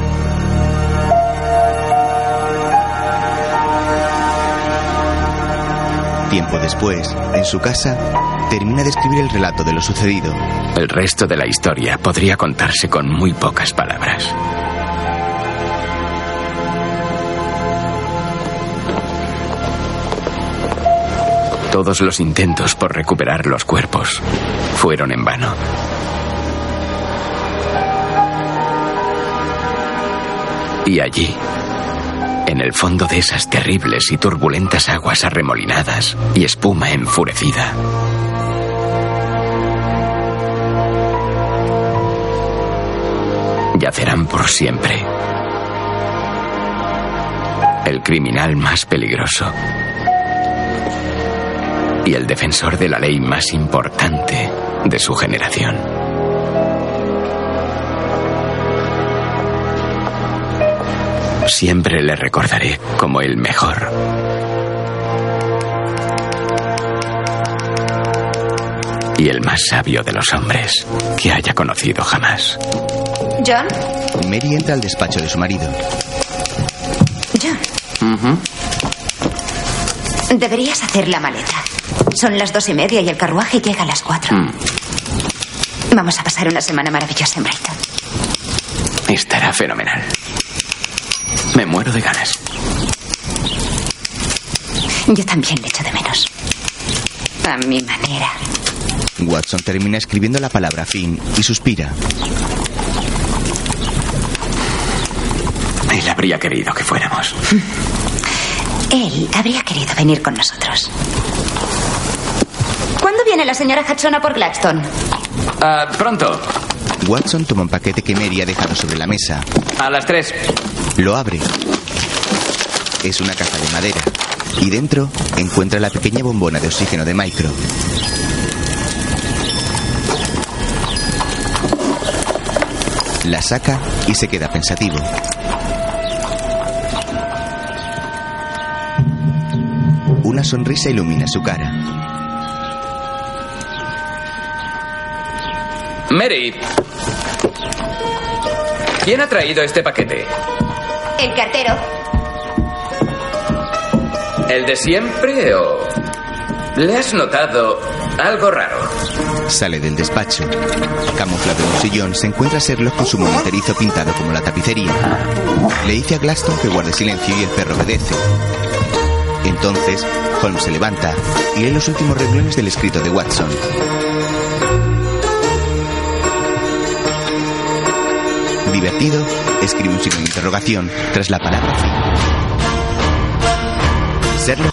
Tiempo después, en su casa, termina de escribir el relato de lo sucedido. El resto de la historia podría contarse con muy pocas palabras. Todos los intentos por recuperar los cuerpos fueron en vano. Y allí, en el fondo de esas terribles y turbulentas aguas arremolinadas y espuma enfurecida, yacerán por siempre. El criminal más peligroso. Y el defensor de la ley más importante de su generación. Siempre le recordaré como el mejor. Y el más sabio de los hombres que haya conocido jamás. ¿John? Mary entra al despacho de su marido. John. Deberías hacer la maleta. Son las dos y media y el carruaje llega a las cuatro. Vamos a pasar una semana maravillosa en Brighton. Estará fenomenal. Me muero de ganas. Yo también le echo de menos. A mi manera. Watson termina escribiendo la palabra fin y suspira. Él habría querido que fuéramos. Él habría querido venir con nosotros. ¿Cuándo viene la señora Hudson a por Gladstone? Ah, pronto. Watson toma un paquete que Mary ha dejado sobre la mesa. A las tres. Lo abre. Es una caja de madera. Y dentro encuentra la pequeña bombona de oxígeno de Micro. La saca y se queda pensativo. Una sonrisa ilumina su cara. Mary. ¿Quién ha traído este paquete? El cartero. ¿El de siempre o... ¿Le has notado algo raro? Sale del despacho. Camuflado en un sillón, se encuentra Sherlock con su monitorizo pintado como la tapicería. Le dice a Glaston que guarde silencio y el perro obedece. Entonces, Holmes se levanta y lee los últimos renglones del escrito de Watson. Divertido, escribe un signo de interrogación tras la palabra fin.